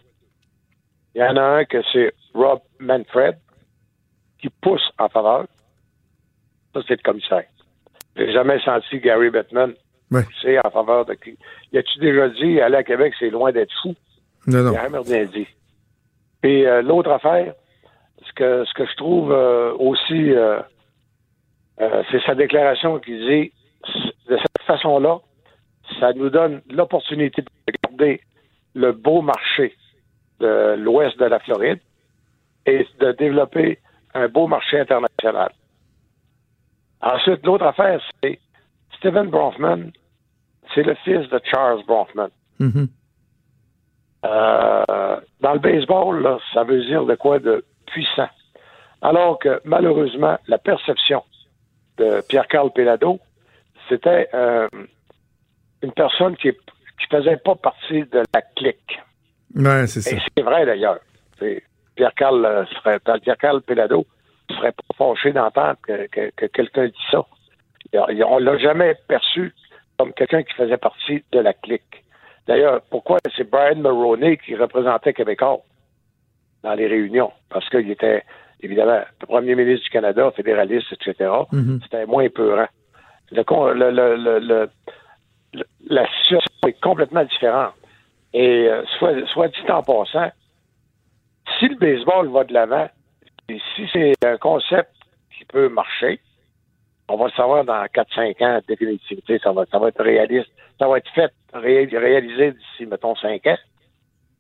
Il y en a un que c'est Rob Manfred qui pousse en faveur. Ça, c'est le commissaire. J'ai jamais senti Gary Bettman
Ouais.
pousser en faveur de qui. Y a-tu déjà dit aller à Québec, c'est loin d'être fou?
Non, non.
Il a jamais rien dit. Et euh, l'autre affaire, ce que, ce que je trouve euh, aussi, euh, euh, c'est sa déclaration qui dit, de cette façon-là, ça nous donne l'opportunité de garder le beau marché de l'ouest de la Floride et de développer un beau marché international. Ensuite, l'autre affaire, c'est Stephen Bronfman, c'est le fils de Charles Bronfman.
Mhm.
Euh, dans le baseball, là, ça veut dire de quoi de puissant? Alors que malheureusement, la perception de Pierre-Carl Pelado, c'était euh, une personne qui, qui faisait pas partie de la clique.
Ouais, c'est ça.
Et c'est vrai d'ailleurs. Pierre-Carl euh, serait Pierre-Carl Pelado serait pas fâché d'entendre que, que- que quelqu'un dit ça. On l'a jamais perçu comme quelqu'un qui faisait partie de la clique. D'ailleurs, pourquoi c'est Brian Mulroney qui représentait Québécois dans les réunions? Parce qu'il était, évidemment, le premier ministre du Canada, fédéraliste, etc.
Mhm.
C'était moins peurant. Le con- le- le- le- le- le- la situation est complètement différente. Et euh, soit, soit dit en passant, si le baseball va de l'avant, si c'est un concept qui peut marcher, on va le savoir dans 4-5 ans, définitivement. Ça va, ça va être réaliste. Ça va être fait, ré- réalisé d'ici, mettons, 5 ans.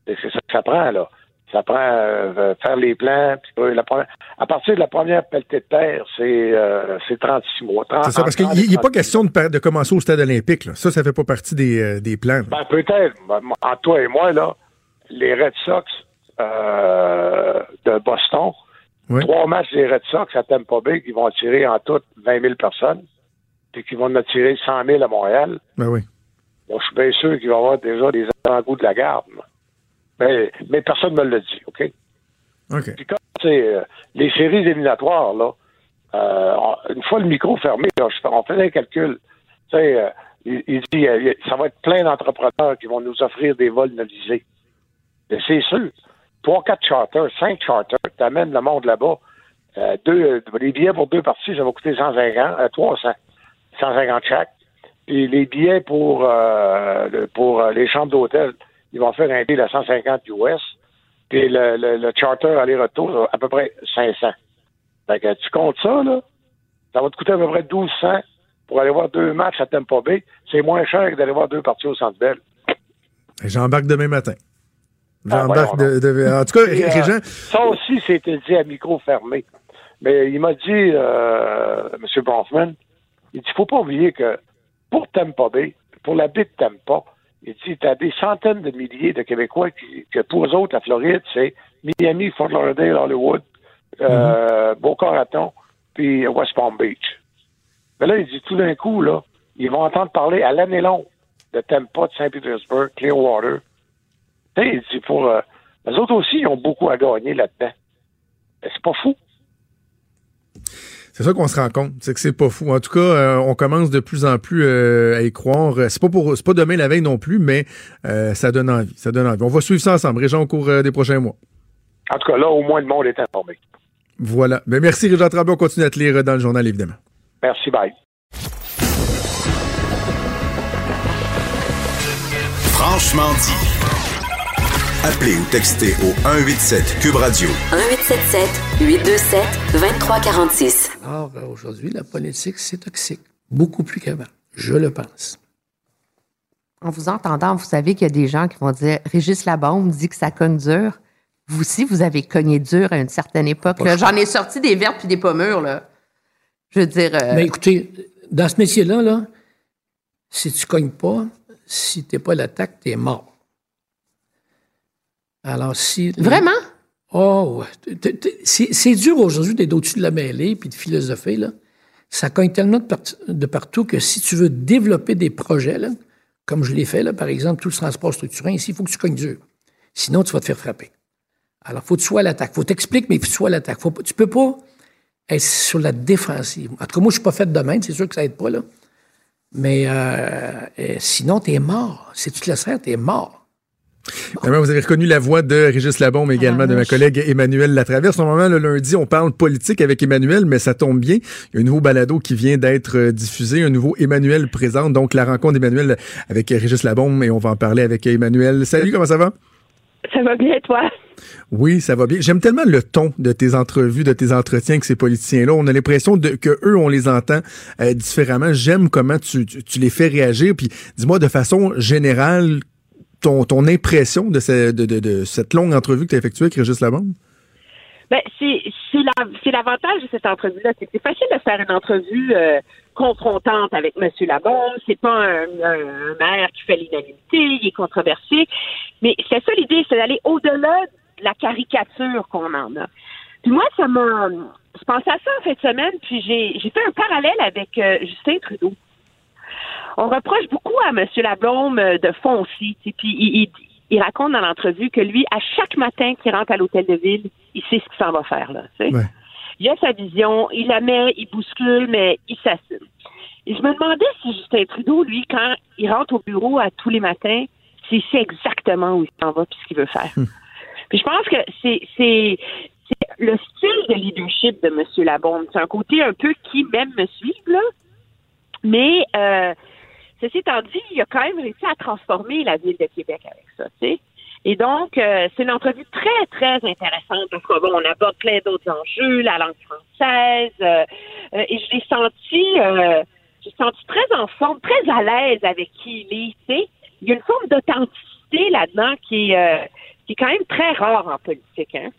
C'est ça que ça prend, là. Ça prend euh, faire les plans. Puis, euh, la première- à partir de la première pelletée de terre, c'est euh, c'est 36 mois. 30
C'est ça, parce qu'il n'est pas
36
question de, de commencer au stade olympique. Là. Ça, ça fait pas partie des, euh, des plans.
Ben, peut-être. Ben, entre toi et moi, là, les Red Sox euh, de Boston, Trois matchs des Red Sox à Tampa Bay qui vont attirer en tout 20 000 personnes, puis qui vont en attirer 100 000 à Montréal.
Ben oui.
Bon, je suis bien sûr qu'il va y avoir déjà des avant-goûts de la garde. Mais, mais personne ne me l'a dit, OK?
OK.
Puis sais, euh, les séries éliminatoires, là, euh, une fois le micro fermé, là, on faisait un calcul. Tu sais, euh, il, il dit, ça va être plein d'entrepreneurs qui vont nous offrir des vols nolisés. Mais c'est sûr. Trois, quatre charters, cinq charters, t'amènes le monde là-bas. Euh, deux, euh, les billets pour deux parties, ça va coûter 150, euh, 300, 150 chaque. Puis les billets pour, euh, pour les chambres d'hôtel, ils vont faire un deal à 150 US. Puis le, le, le charter aller-retour, à peu près 500. Fait que tu comptes ça, là, ça va te coûter à peu près 1200 pour aller voir deux matchs à Tampa Bay. C'est moins cher que d'aller voir deux parties au Centre Bell.
J'embarque demain matin.
Ah,
J'embarque de, de- En tout cas, <laughs>
Et, euh, Ça aussi, c'était dit à micro fermé. Mais il m'a dit, euh, M. Bronfman, il dit, faut pas oublier que pour Tampa Bay, pour la baie de Tampa, il dit, t'as des centaines de milliers de Québécois qui, que pour eux autres, la Floride, c'est Miami, Fort Lauderdale, Hollywood, euh, Boca Raton, puis West Palm Beach. Mais là, il dit tout d'un coup, là, ils vont entendre parler à l'année longue de Tampa, de Saint-Pétersbourg, Clearwater. Tu sais, pour. Euh, les autres aussi, ils ont beaucoup à gagner là-dedans. Mais C'est pas fou.
C'est ça qu'on se rend compte, c'est que c'est pas fou. En tout cas, euh, on commence de plus en plus euh, à y croire. C'est pas pour, c'est pas demain la veille non plus, mais euh, ça donne envie. Ça donne envie. On va suivre ça ensemble, Réjean, au cours euh, des prochains mois.
En tout cas, là, au moins, le monde est informé.
Voilà. Mais merci, Réjean Tremblay. On continue à te lire dans le journal, évidemment.
Merci, bye.
Franchement dit. Appelez ou textez au 187 Cube Radio
1877 827 2346.
Alors, aujourd'hui, la politique, c'est toxique. Beaucoup plus qu'avant. Je le pense.
En vous entendant, vous savez qu'il y a des gens qui vont dire Régis Labombe dit que ça cogne dur. Vous aussi, vous avez cogné dur à une certaine époque. J'en ai sorti des vertes puis des pommures, là. Je veux dire. euh,
Mais écoutez, dans ce métier-là, là, si tu cognes pas, si t'es pas à l'attaque, t'es mort. Alors, si.
Vraiment?
Oh, c'est dur aujourd'hui d'être au-dessus de la mêlée puis de philosopher, là. Ça cogne tellement de, part- de partout que si tu veux développer des projets, là, comme je l'ai fait, là, par exemple, tout le transport structuré, ici, il faut que tu cognes dur. Sinon, tu vas te faire frapper. Alors, faut que tu sois à l'attaque. Faut t'expliquer, mais il faut que tu sois à l'attaque. Tu peux pas être sur la défensive. En tout cas, moi, je suis pas fait de même. C'est sûr que ça aide pas, là. Mais euh, euh, sinon, t'es mort. Si tu te laisses faire, t'es mort.
Vraiment, vous avez reconnu la voix de Régis Labombe, mais également de ma collègue Emmanuel Latraverse. Normalement, le lundi, on parle politique avec Emmanuel, mais ça tombe bien. Il y a un nouveau balado qui vient d'être euh, diffusé, un nouveau Emmanuel présente, donc la rencontre d'Emmanuel avec Régis Labombe, et on va en parler avec Emmanuel. Salut, comment ça va?
Ça va bien, toi?
Oui, ça va bien. J'aime tellement le ton de tes entrevues, de tes entretiens avec ces politiciens-là. On a l'impression que eux, on les entend euh, différemment. J'aime comment tu, tu, tu les fais réagir. Puis dis-moi de façon générale ton, ton impression de, ce- de, cette longue entrevue que tu as effectuée avec Régis Labombe?
Ben, c'est c'est la- l'avantage de cette entrevue-là, c'est c'est facile de faire une entrevue euh, confrontante avec M. Labombe. C'est pas un, maire qui fait l'unanimité, il est controversé. Mais c'est ça l'idée, c'est d'aller au-delà de la caricature qu'on en a. Puis moi, ça m'a. Je pensais à ça en fin de semaine, puis j'ai j'ai fait un parallèle avec euh, Justin Trudeau. On reproche beaucoup à M. Lablôme euh, de foncer. tu sais, Puis il, il, il raconte dans l'entrevue que lui, à chaque matin qu'il rentre à l'hôtel de ville, il sait ce qu'il s'en va faire là.
Ouais.
Il a sa vision, il la met, il bouscule, mais il s'assume. Et je me demandais si Justin Trudeau, lui, quand il rentre au bureau à tous les matins, s'il sait exactement où il s'en va puis ce qu'il veut faire. Puis je pense que c'est c'est c'est le style de leadership de M. Labombe. C'est un côté un peu qui même me suivre, là. Mais euh, ceci étant dit, il a quand même réussi à transformer la ville de Québec avec ça, tu sais. Et donc, euh, c'est une entrevue très, très intéressante parce qu'on on aborde plein d'autres enjeux, la langue française, euh, euh, et je l'ai senti, euh, j'ai senti très en forme, très à l'aise avec qui il est, tu sais. Il y a une forme d'authenticité là-dedans qui euh, qui est quand même très rare en politique, hein.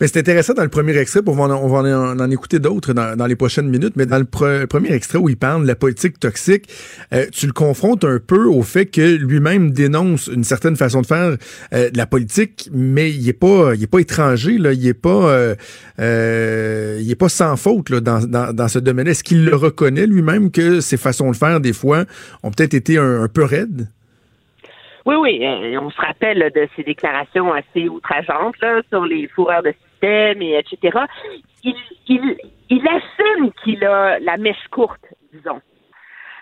Mais c'est intéressant dans le premier extrait, on va en, on va en, écouter d'autres dans, dans les prochaines minutes, mais dans le pre- premier extrait où il parle de la politique toxique, euh, tu le confrontes un peu au fait que lui-même dénonce une certaine façon de faire euh, de la politique, mais il est pas il est pas étranger, là, il est pas euh, euh, il est pas sans faute là, dans, dans, dans ce domaine. Est-ce qu'il le reconnaît lui-même que ses façons de faire, des fois, ont peut-être été un, un peu raides?
Oui, oui, euh, on se rappelle de ses déclarations assez outrageantes là, sur les fourreurs de système et etc. Il, il, il assume qu'il a la mèche courte, disons.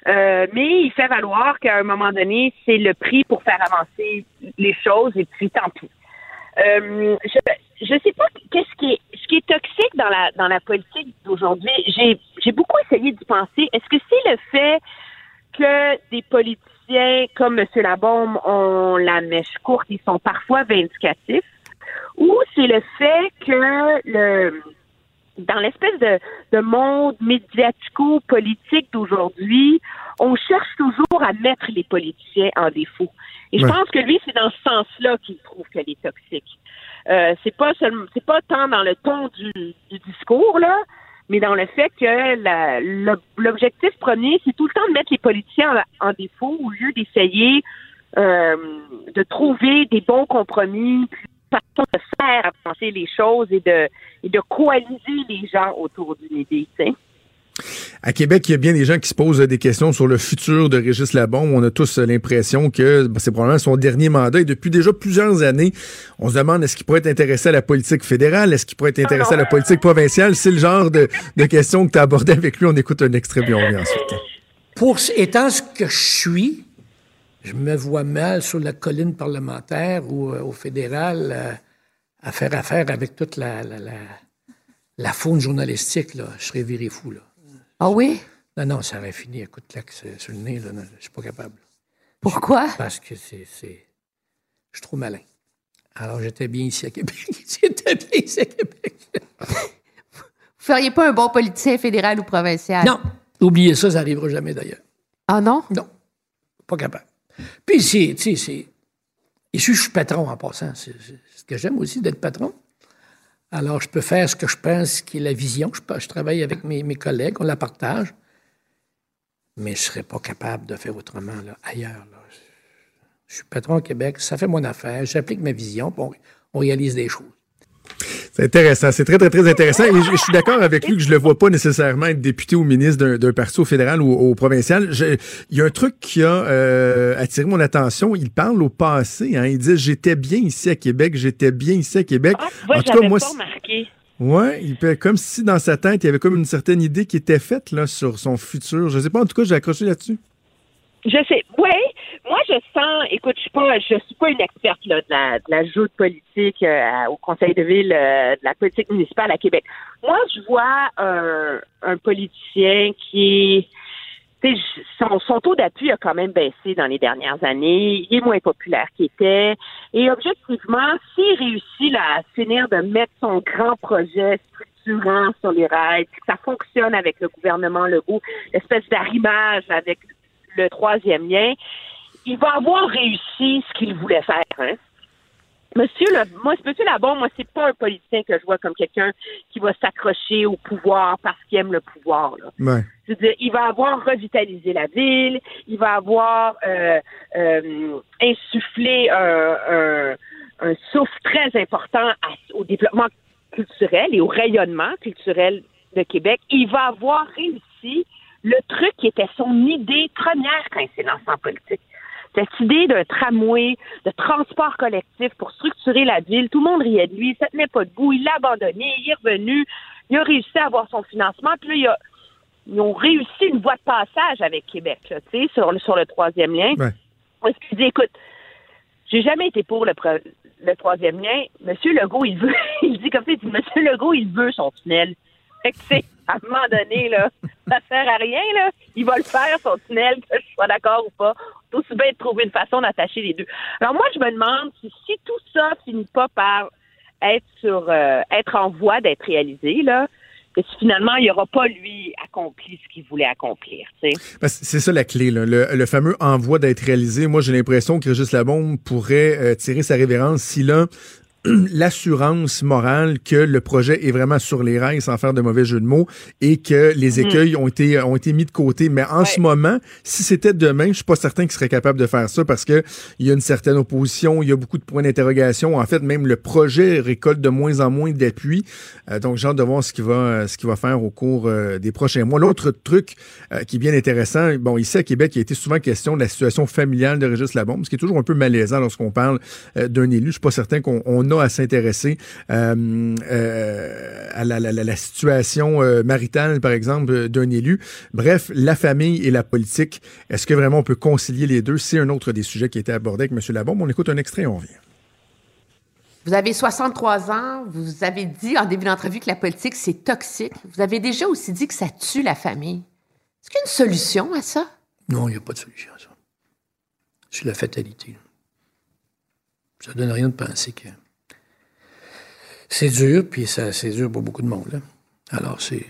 Euh, mais il fait valoir qu'à un moment donné, c'est le prix pour faire avancer les choses et puis tant pis. Euh, je je sais pas qu'est-ce qui est ce qui est toxique dans la dans la politique d'aujourd'hui. J'ai j'ai beaucoup essayé d'y penser. Est-ce que c'est le fait que des politiciens comme M. Labombe ont la mèche courte, ils sont parfois vindicatifs, ou c'est le fait que le dans l'espèce de, de monde médiatico-politique d'aujourd'hui, on cherche toujours à mettre les politiciens en défaut. Et je pense que lui, c'est dans ce sens-là qu'il trouve qu'elle est toxique. Euh, c'est pas seulement, c'est pas tant dans le ton du, du discours là, mais dans le fait que l'objectif premier, c'est tout le temps de mettre les politiciens en, en défaut au lieu d'essayer euh, de trouver des bons compromis, façon de faire avancer les choses et de, et de coaliser les gens autour d'une idée. tu sais.
À Québec, il y a bien des gens qui se posent des questions sur le futur de Régis Labombe. On a tous l'impression que ben, c'est probablement son dernier mandat. Et depuis déjà plusieurs années, on se demande est-ce qu'il pourrait être intéressé à la politique fédérale? Est-ce qu'il pourrait être intéressé à la politique provinciale? C'est le genre de, questions que tu as abordées avec lui. On écoute un extrait, puis ensuite.
Pour, étant ce que je suis, je me vois mal sur la colline parlementaire ou euh, au fédéral euh, à faire affaire avec toute la, la, la, la faune journalistique. Là. Je serais viré fou. Là.
Ah oui?
Non, non, ça aurait fini. Écoute, là, que c'est sur le nez, là, non, je suis pas capable.
Pourquoi?
Parce que c'est, je suis trop malin. Alors, j'étais bien ici à Québec. <laughs> j'étais bien ici à Québec.
Vous feriez pas un bon politicien fédéral ou provincial?
Non, oubliez ça, ça n'arrivera jamais d'ailleurs.
Ah non?
Non, pas capable. Puis, c'est, tu sais, c'est. Ici, je suis patron en passant. C'est ce que j'aime aussi d'être patron. Alors, je peux faire ce que je pense qui est la vision. Je, travaille avec mes, collègues, on la partage. Mais je ne serais pas capable de faire autrement ailleurs. Je suis patron au Québec, ça fait mon affaire, j'applique ma vision, on, on réalise des choses.
C'est intéressant. C'est très, très, très intéressant. Et je, je suis d'accord avec lui que je le vois pas nécessairement être député ou ministre d'un- parti au fédéral ou au provincial. Je- Il y a un truc qui a euh, attiré mon attention. Il parle au passé. Hein. Il dit J'étais bien ici à Québec, j'étais bien ici à Québec.
Ah, tu vois,
en tout cas, moi,
pas remarqué.
ouais, il fait comme si dans sa tête, il y avait comme une certaine idée qui était faite là, sur son futur. Je sais pas, en tout cas, j'ai accroché là-dessus.
Je sais. Oui, moi je sens. Écoute, je suis pas, je suis pas une experte là, de la, de la joute politique euh, au Conseil de ville, euh, de la politique municipale à Québec. Moi, je vois un, un politicien qui, son, son taux d'appui a quand même baissé dans les dernières années. Il est moins populaire qu'il était. Et objectivement, s'il réussit là, à finir de mettre son grand projet structurant sur les rails, que ça fonctionne avec le gouvernement Legault, l'espèce d'arrimage avec le troisième lien, il va avoir réussi ce qu'il voulait faire. Hein? Monsieur, le, moi, Monsieur Labon, moi, c'est pas un politicien que je vois comme quelqu'un qui va s'accrocher au pouvoir parce qu'il aime le pouvoir. Là.
Ouais.
Je veux dire, il va avoir revitalisé la ville, il va avoir euh, euh, insufflé un, un, un souffle très important à- au développement culturel et au rayonnement culturel de Québec. Il va avoir réussi le truc qui était son idée première quand il s'est lancé en politique. Cette idée d'un tramway, de transport collectif pour structurer la ville, tout le monde riait de lui, ça tenait pas debout, il l'a abandonné, il est revenu, il a réussi à avoir son financement, puis là, il a, ils ont réussi une voie de passage avec Québec, là, tu sais, sur, le- sur le troisième lien.
Ouais.
Parce qu'il dit, écoute, j'ai jamais été pour le, le troisième lien. Monsieur Legault, il veut, <laughs> il dit comme ça, il dit, Monsieur Legault, il veut son tunnel. Fait que, à un moment donné, là, ça sert à rien, là. Il va le faire, son tunnel, que je sois d'accord ou pas. C'est aussi bien de trouver une façon d'attacher les deux. Alors, moi, je me demande si, si tout ça finit pas par être sur, euh, être en voie d'être réalisé, là, que si finalement, il n'aura pas, lui, accompli ce qu'il voulait accomplir.
Ben, c'est ça la clé, là. Le, fameux envoi d'être réalisé. Moi, j'ai l'impression que Régis Labombe pourrait euh, tirer sa révérence s'il a <clears throat> l'assurance morale que le projet est vraiment sur les rails sans faire de mauvais jeu de mots et que les écueils ont été ont été mis de côté. Mais en ce moment si c'était demain je suis pas certain qu'il serait capable de faire ça parce que il y a une certaine opposition il y a beaucoup de points d'interrogation. En fait même le projet récolte de moins en moins d'appui. Euh, donc j'ai hâte de voir ce qu'il va ce qu'il va faire au cours euh, des prochains mois. L'autre truc euh, qui est bien intéressant bon ici à Québec il a été souvent question de la situation familiale de Régis Labombe ce qui est toujours un peu malaisant lorsqu'on parle d'un élu. Je suis pas certain qu'on on a à s'intéresser euh, euh, à la, la- la- la situation euh, maritale, par exemple, euh, d'un élu. Bref, la famille et la politique, est-ce que vraiment on peut concilier les deux? C'est un autre des sujets qui a été abordé avec M. Labombe. On écoute un extrait, on revient.
Vous avez 63 ans, vous avez dit en début d'entrevue que la politique, c'est toxique. Vous avez déjà aussi dit que ça tue la famille. Est-ce qu'il y a une solution à ça?
Non, il n'y a pas de solution à ça. C'est la fatalité. Ça donne rien de penser que c'est dur, puis ça, c'est dur pour beaucoup de monde. là. Alors, c'est.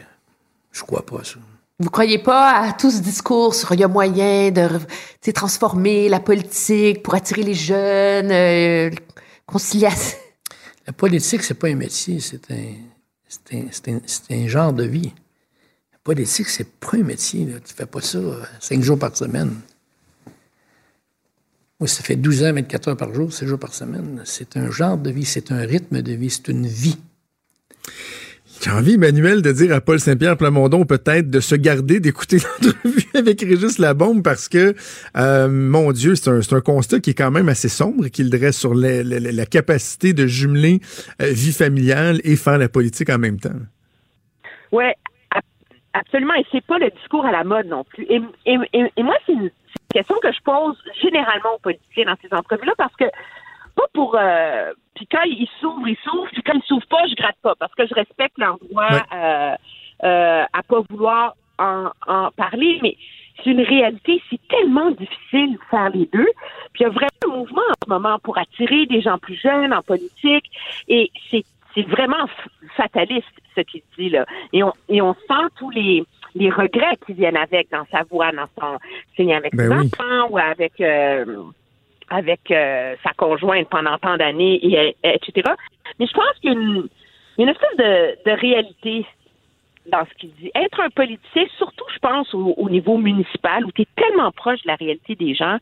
Je crois pas à ça.
Vous croyez pas à tout ce discours sur il y a moyen de transformer la politique pour attirer les jeunes, euh, conciliation?
La politique, c'est pas un métier, c'est un, c'est un, c'est un- c'est un genre de vie. politique, c'est pas un métier. Là. Tu fais pas ça euh, cinq jours par semaine. Moi, ça fait 12 ans, 24 heures par jour, 6 jours par semaine. C'est un genre de vie, c'est un rythme de vie, c'est une vie.
J'ai envie, Emmanuel, de dire à Paul Saint-Pierre Plamondon peut-être de se garder d'écouter <laughs> l'entrevue avec Régis Labombe parce que, euh, mon Dieu, c'est un, un, constat qui est quand même assez sombre qu'il dresse sur la, la, la capacité de jumeler euh, vie familiale et faire la politique en même temps.
Oui, absolument. Et c'est pas le discours à la mode non plus. Et, et, et, moi, c'est une question que je pose généralement aux politiciens dans ces entrevues-là parce que pas pour euh, puis quand ils s'ouvrent, ils s'ouvrent, puis quand ils s'ouvrent pas, je gratte pas parce que je respecte leur droit euh, euh, à pas vouloir en, en parler, mais c'est une réalité, c'est tellement difficile de faire les deux. Puis il y a vraiment un mouvement en ce moment pour attirer des gens plus jeunes en politique et c'est c'est vraiment fataliste ce qu'il dit là. Et on et on sent tous les les regrets qui viennent avec dans sa voix, dans son signe avec
Ben
ses
oui.
enfants ou avec euh, avec euh, sa conjointe pendant tant d'années, et, et- etc. Mais je pense qu'il y a une, il y a une espèce de, de réalité dans ce qu'il dit. Être un politicien, surtout, je pense, au, au niveau municipal, où tu es tellement proche de la réalité des gens,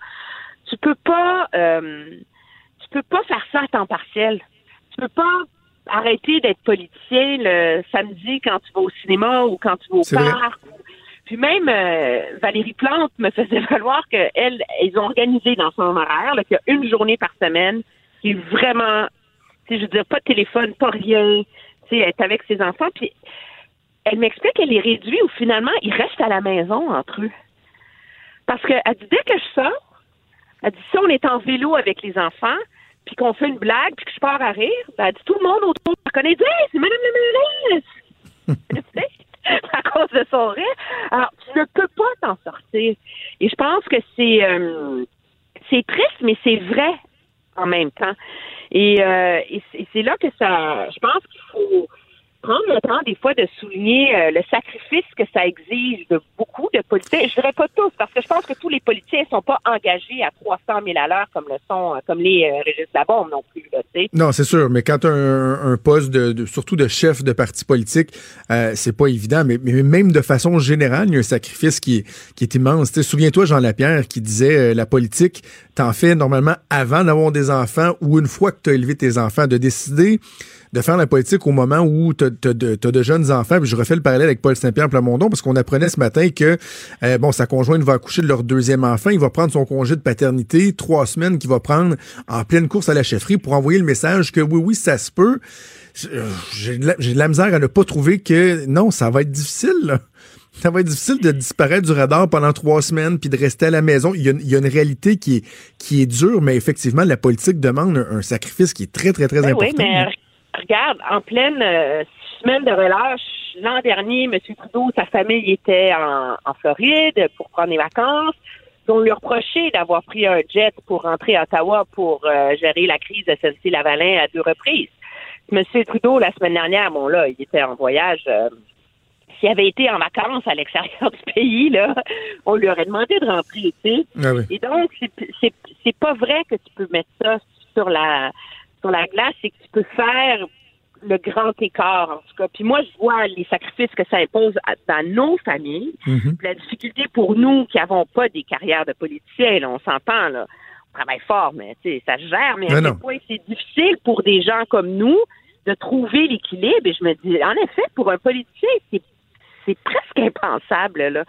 tu peux pas euh, tu peux pas faire ça à temps partiel. Tu peux pas arrêter d'être politicien le samedi quand tu vas au cinéma ou quand tu vas au
vrai.
parc. Puis même euh, Valérie Plante me faisait <laughs> valoir qu'elle, ils ont organisé dans son horaire qu'il y a une journée par semaine qui est vraiment, tu sais, je veux dire, pas de téléphone, pas rien, tu sais, être avec ses enfants. Puis elle m'explique qu'elle est réduite ou finalement, ils restent à la maison entre eux. Parce qu'elle dit, dès que je sors, elle dit, si on est en vélo avec les enfants, puis qu'on fait une blague, puis que je pars à rire, ben, tout le monde autour me connaît, dit, hey, c'est Madame la mairesse! <laughs> À cause de son rire. Alors, tu ne peux pas t'en sortir. Et je pense que c'est euh, c'est triste, mais c'est vrai en même temps. Et, euh, et c'est là que ça, je pense qu'il faut prendre le temps des fois de souligner euh, le sacrifice que ça exige de beaucoup de politiciens. Je dirais pas tous, parce que je pense que tous les politiciens sont pas engagés à 300 000 à l'heure comme le sont, euh, comme les euh, Régis Labombe non plus, là.
Non, c'est sûr, mais quand un, un poste, de, de- surtout de chef de parti politique, euh, c'est pas évident, mais, mais même de façon générale, il y a un sacrifice qui est, qui est immense. Souviens-toi, Jean Lapierre, qui disait euh, la politique, t'en fais normalement avant d'avoir des enfants ou une fois que tu as élevé tes enfants, de décider de faire la politique au moment où tu as, de, t'as de jeunes enfants. Puis je refais le parallèle avec Paul Saint-Pierre Plamondon parce qu'on apprenait ce matin que euh, bon, sa conjointe va accoucher de leur deuxième enfant. Il va prendre son congé de paternité, trois semaines qu'il va prendre en pleine course à la chefferie pour envoyer le message que oui, oui, ça se peut. J'ai de, la- j'ai de la misère à ne pas trouver que non, ça va être difficile. là. Ça va être difficile de disparaître du radar pendant trois semaines puis de rester à la maison. Il y a, une- il y a une réalité qui est, qui est dure, mais effectivement, la politique demande un, un sacrifice qui est très, très, très
Ben
important.
Oui, mais re- regarde, en pleine euh, semaine de relâche, l'an dernier, M. Trudeau, sa famille était en, en Floride pour prendre des vacances. On lui a reproché d'avoir pris un jet pour rentrer à Ottawa pour euh, gérer la crise de SNC-Lavalin à deux reprises. M. Trudeau, la semaine dernière, bon là, il était en voyage. euh, S'il avait été en vacances à l'extérieur <laughs> du pays, là, on lui aurait demandé de rentrer, tu sais.
Ah oui.
Et donc, c'est pas vrai que tu peux mettre ça sur la sur la glace, c'est que tu peux faire le grand écart, en tout cas. Puis moi, je vois les sacrifices que ça impose à- dans nos familles.
Mhm.
La difficulté pour nous qui n'avons pas des carrières de politiciens, là, on s'entend, là. On travaille fort, mais tu sais, ça se gère, mais à
Mais
quel
non.
point c'est difficile pour des gens comme nous de trouver l'équilibre. Et je me dis, en effet, pour un politicien, c'est c'est presque impensable, là.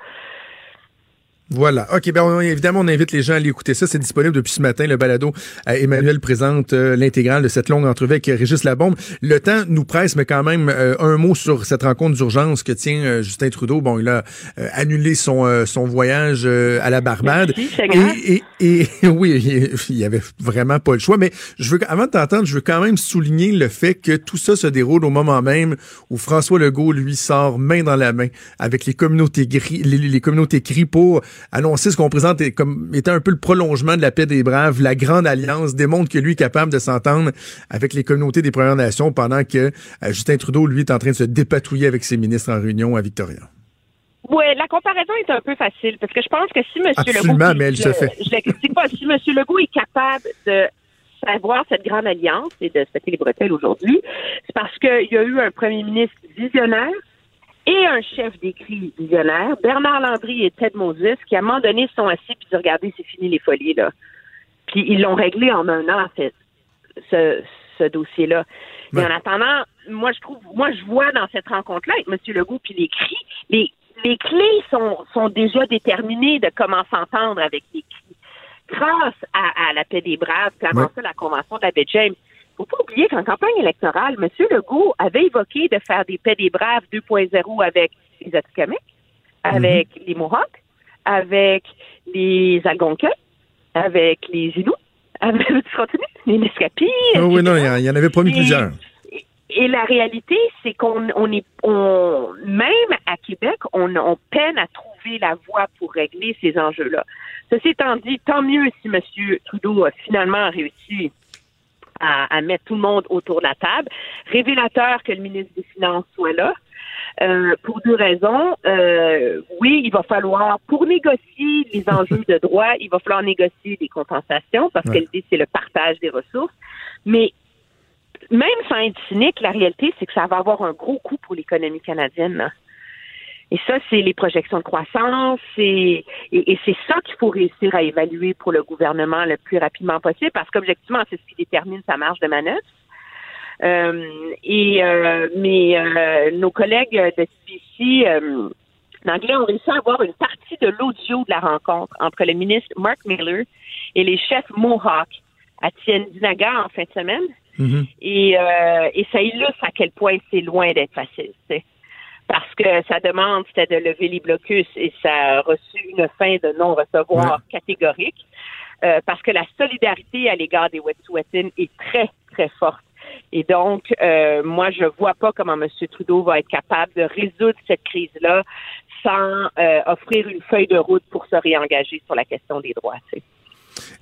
Voilà. OK, ben on- évidemment, on invite les gens à aller écouter ça. C'est disponible depuis ce matin, le balado. Euh, Emmanuel présente euh, l'intégrale de cette longue entrevue avec Régis Labombe. Le temps nous presse, mais quand même, euh, un mot sur cette rencontre d'urgence que tient euh, Justin Trudeau. Bon, il a euh, annulé son, son voyage à la Barbade.
Merci,
et, et, et <laughs> oui, il- il y avait vraiment pas le choix. Mais je veux, avant de t'entendre, je veux quand même souligner le fait que tout ça se déroule au moment même où François Legault, lui, sort main dans la main avec les communautés gris, les, les communautés cri pour annoncer ce qu'on présente comme étant un peu le prolongement de la paix des braves. La grande alliance démontre que lui est capable de s'entendre avec les communautés des Premières Nations pendant que euh, Justin Trudeau, lui, est en train de se dépatouiller avec ses ministres en réunion à Victoria.
Oui, la comparaison est un peu facile parce que je pense que si M.
Absolument,
Legault.
mais elle
je,
se fait.
Je le critique pas. Si M. Legault est capable de savoir cette grande alliance et de se péter les bretelles aujourd'hui, c'est parce qu'il y a eu un premier ministre visionnaire et un chef d'écrit visionnaire, Bernard Landry et Ted Moses, qui à un moment donné sont assis puis disent regardez, c'est fini les folies là. Puis ils l'ont réglé en un an, fait, ce, ce dossier-là. Et en attendant, moi je trouve, moi je vois dans cette rencontre-là avec M. Legault puis les cris, les, les clés sont, sont déjà déterminées de comment s'entendre avec les cris. Grâce à, à la paix des braves, puis avant ça, la convention de la baie James, faut pas oublier qu'en campagne électorale, M. Legault avait évoqué de faire des paix des braves 2.0 avec les Atikamekw, avec les Mohawks, avec les Algonquins, avec les Inuits, avec <laughs> les Nescapis.
Ah oui, non, il y en avait promis plusieurs.
Et la réalité, c'est qu'on on est, on, même à Québec, on, on peine à trouver la voie pour régler ces enjeux-là. Ceci étant dit, tant mieux si M. Trudeau a finalement réussi à, à, mettre tout le monde autour de la table. Révélateur que le ministre des Finances soit là. Euh, pour deux raisons. Euh, oui, il va falloir, pour négocier les <laughs> enjeux de droit, il va falloir négocier des compensations parce
Ouais.
qu'elle dit c'est le partage des ressources. Mais même sans être cynique, la réalité, c'est que ça va avoir un gros coût pour l'économie canadienne. là. Et ça, c'est les projections de croissance, c'est et, et c'est ça qu'il faut réussir à évaluer pour le gouvernement le plus rapidement possible, parce qu'objectivement, c'est ce qui détermine sa marge de manœuvre. Euh, et euh, mais euh, nos collègues de CBC euh, en anglais ont réussi à avoir une partie de l'audio de la rencontre entre le ministre Mark Miller et les chefs Mohawk à Tiendinaga en fin de semaine. Et, euh, et ça illustre à quel point c'est loin d'être facile. Parce que sa demande, c'était de lever les blocus et ça a reçu une fin de non-recevoir catégorique. Euh, parce que la solidarité à l'égard des Wet'suwet'en est très, très forte. Et donc, euh, moi, je vois pas comment M. Trudeau va être capable de résoudre cette crise-là sans euh, offrir une feuille de route pour se réengager sur la question des droits.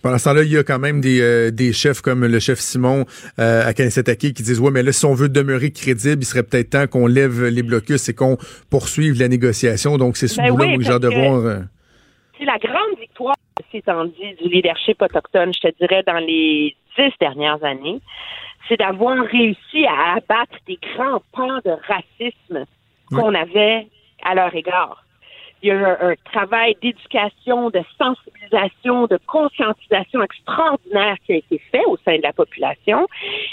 Pendant ce temps-là, il y a quand même des, euh, des chefs comme le chef Simon euh, à Kanesetake qui disent Ouais, mais là, si on veut demeurer crédible, il serait peut-être temps qu'on lève les blocus et qu'on poursuive la négociation. Donc, c'est ce
Ben
bout-là
oui,
où j'ai de voir. euh,
C'est la grande victoire, c'est dit, du leadership autochtone, je te dirais, dans les dix dernières années, c'est d'avoir réussi à abattre des grands pans de racisme qu'on avait à leur égard. Il y a un, travail d'éducation, de sensibilisation, de conscientisation extraordinaire qui a été fait au sein de la population.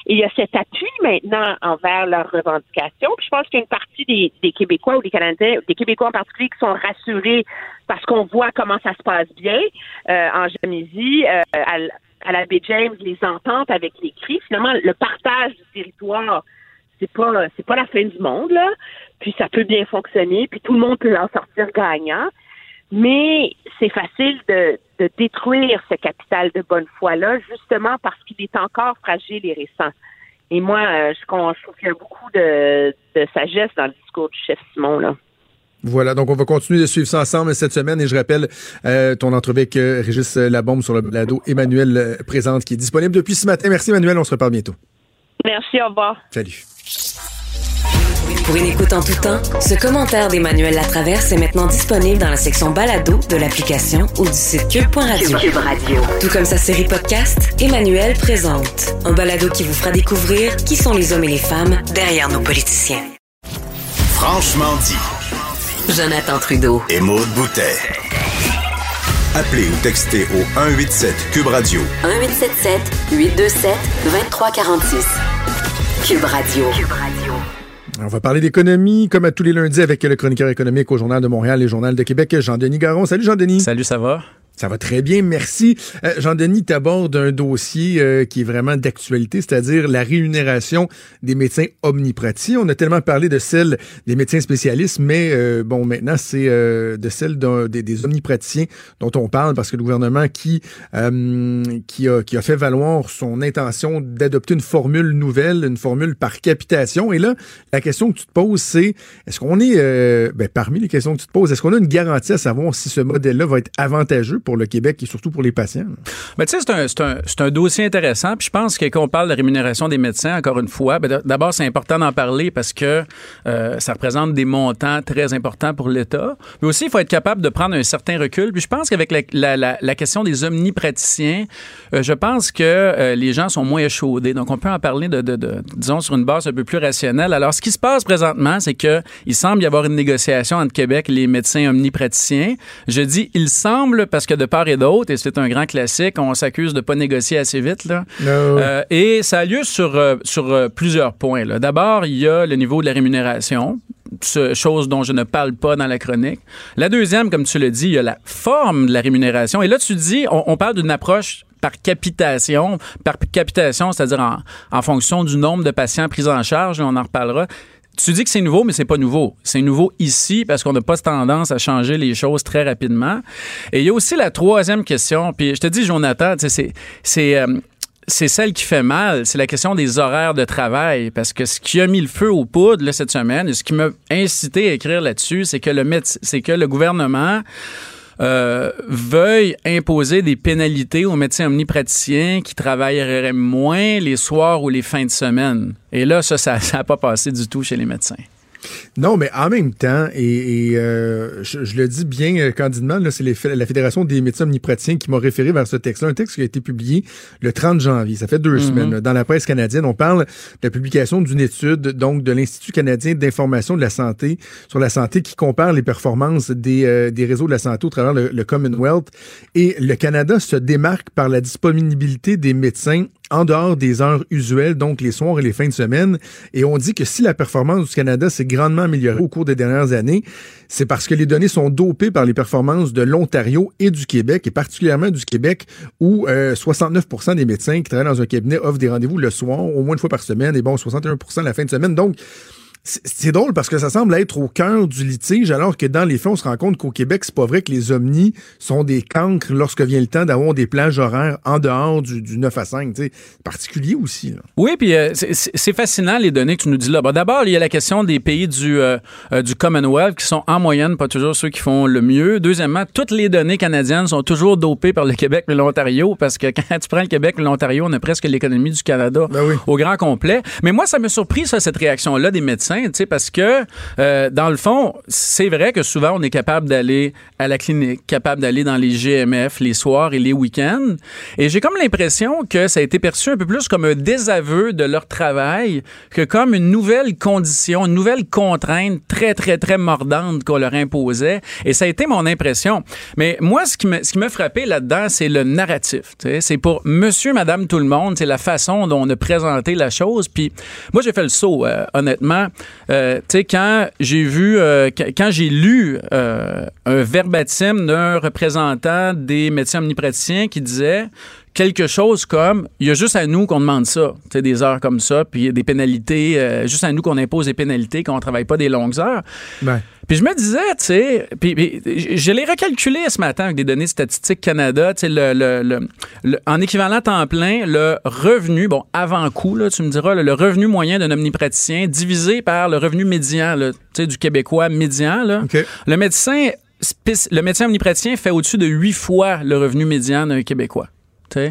Et il y a cet appui maintenant envers leurs revendications. Je pense qu'il y a une partie des, Québécois ou des Canadiens, des Québécois en particulier, qui sont rassurés parce qu'on voit comment ça se passe bien euh, en Jamésie, euh, à, à la baie James, les ententes avec les cris. Finalement, le partage du territoire, c'est pas c'est pas la fin du monde là. Puis ça peut bien fonctionner, puis tout le monde peut en sortir gagnant. Mais c'est facile de, détruire ce capital de bonne foi-là, justement parce qu'il est encore fragile et récent. Et moi, euh, je, trouve qu'il y a beaucoup de, sagesse dans le discours du chef Simon. Là.
Voilà, donc on va continuer de suivre ça ensemble cette semaine et je rappelle euh, ton entrevue avec euh, Régis Labombe sur le balado Emmanuel euh, Présente qui est disponible depuis ce matin. Merci Emmanuel, on se reparle bientôt.
Merci, au revoir.
Salut.
Pour une écoute en tout temps, ce commentaire d'Emmanuel Latraverse est maintenant disponible dans la section balado de l'application ou du site cube.radio.
Cube Radio.
Tout comme sa série podcast, Emmanuel présente. Un balado qui vous fera découvrir qui sont les hommes et les femmes derrière nos politiciens.
Franchement dit.
Jonathan Trudeau.
Et Maude Boutet. Appelez ou textez au 187 Cube Radio
1877 827 2346. Cube Radio. Cube Radio.
On va parler d'économie comme à tous les lundis avec le chroniqueur économique au Journal de Montréal et Journal de Québec, Jean-Denis Garon. Salut Jean-Denis.
Salut, ça va?
Ça va très bien, merci. Euh, Jean-Denis, tu abordes un dossier euh, qui est vraiment d'actualité, c'est-à-dire la rémunération des médecins omnipratis. On a tellement parlé de celle des médecins spécialistes, mais euh, bon, maintenant, c'est euh, de celle des, des omnipraticiens dont on parle parce que le gouvernement qui, euh, qui, a, qui a fait valoir son intention d'adopter une formule nouvelle, une formule par capitation. Et là, la question que tu te poses, c'est est-ce qu'on est, ben, parmi les questions que tu te poses, est-ce qu'on a une garantie à savoir si ce modèle-là va être avantageux pour le Québec et surtout pour les patients.
Mais tu sais, c'est un, un, un dossier intéressant. Puis je pense que quand on parle de rémunération des médecins, encore une fois, ben, d'abord, c'est important d'en parler parce que euh, ça représente des montants très importants pour l'État. Mais aussi, il faut être capable de prendre un certain recul. Puis je pense qu'avec la, la, question des omnipraticiens, euh, je pense que euh, les gens sont moins échaudés. Donc, on peut en parler de, de, de, disons, sur une base un peu plus rationnelle. Alors, ce qui se passe présentement, c'est que il semble y avoir une négociation entre Québec et les médecins omnipraticiens. Je dis il semble parce que de part et d'autre, et c'est un grand classique, on s'accuse de pas négocier assez vite. Là.
No.
Euh, et ça a lieu sur, euh, sur euh, plusieurs points. là. D'abord, il y a le niveau de la rémunération, chose dont je ne parle pas dans la chronique. La deuxième, comme tu le dis, il y a la forme de la rémunération. Et là, tu dis, on, on parle d'une approche par capitation, par capitation, c'est-à-dire en, en fonction du nombre de patients pris en charge, et on en reparlera. Tu dis que c'est nouveau, mais c'est pas nouveau. C'est nouveau ici parce qu'on n'a pas tendance à changer les choses très rapidement. Et il y a aussi la troisième question. Puis je te dis, Jonathan, c'est euh, c'est celle qui fait mal, c'est la question des horaires de travail. Parce que ce qui a mis le feu aux poudres là, cette semaine, et ce qui m'a incité à écrire là-dessus, c'est que le c'est que le gouvernement euh, veuille imposer des pénalités aux médecins omnipraticiens qui travailleraient moins les soirs ou les fins de semaine. Et là, ça, ça n'a pas passé du tout chez les médecins.
Non, mais en même temps, et, et, euh, je, je le dis bien euh, candidement, c'est la Fédération des médecins omnipraticiens qui m'a référé vers ce texte-là, un texte qui a été publié le 30 janvier. Ça fait deux
Mhm.
semaines. là. Dans la presse canadienne, on parle de la publication d'une étude donc de l'Institut canadien d'information de la santé sur la santé qui compare les performances des, euh, des réseaux de la santé au travers le, le Commonwealth. Et le Canada se démarque par la disponibilité des médecins en dehors des heures usuelles, donc les soirs et les fins de semaine. Et on dit que si la performance du Canada s'est grandement améliorée au cours des dernières années, c'est parce que les données sont dopées par les performances de l'Ontario et du Québec, et particulièrement du Québec, où euh, 69% des médecins qui travaillent dans un cabinet offrent des rendez-vous le soir, au moins une fois par semaine, et bon, 61% la fin de semaine. Donc, c'est drôle parce que ça semble être au cœur du litige, alors que dans les faits, on se rend compte qu'au Québec, c'est pas vrai que les omnis sont des cancres lorsque vient le temps d'avoir des plages horaires en dehors du, du 9 à 5. tu sais. C'est particulier aussi. là.
Oui, puis euh, c'est- fascinant les données que tu nous dis là. Bon, D'abord, il y a la question des pays du, euh, euh, du Commonwealth qui sont en moyenne pas toujours ceux qui font le mieux. Deuxièmement, toutes les données canadiennes sont toujours dopées par le Québec et l'Ontario parce que quand tu prends le Québec et l'Ontario, on a presque l'économie du Canada au grand complet. Mais moi, ça m'a surpris, ça, cette réaction-là des médecins, parce que, euh, dans le fond, c'est vrai que souvent, on est capable d'aller à la clinique, capable d'aller dans les GMF les soirs et les week-ends. Et j'ai comme l'impression que ça a été perçu un peu plus comme un désaveu de leur travail que comme une nouvelle condition, une nouvelle contrainte très, très, très mordante qu'on leur imposait. Et ça a été mon impression. Mais moi, ce qui me, ce qui m'a frappé là-dedans, c'est le narratif. C'est pour monsieur, madame, tout le monde. C'est la façon dont on a présenté la chose. Puis moi, j'ai fait le saut, euh, honnêtement. Euh, tu sais, quand j'ai vu, euh, qu- quand j'ai lu euh, un verbatim d'un représentant des médecins omnipraticiens qui disait quelque chose comme il y a juste à nous qu'on demande ça, tu sais, des heures comme ça, puis il y a des pénalités, euh, juste à nous qu'on impose des pénalités quand on travaille pas des longues heures. Puis je me disais, tu sais, puis, puis je l'ai recalculé ce matin avec des données statistiques Canada, tu sais, le, le- le- le- en équivalent temps plein, le revenu, bon, avant coût, là, tu me diras, le revenu moyen d'un omnipraticien divisé par le revenu médian, tu sais, du Québécois médian, là. Le médecin le médecin omnipraticien fait au-dessus de huit fois le revenu médian d'un Québécois.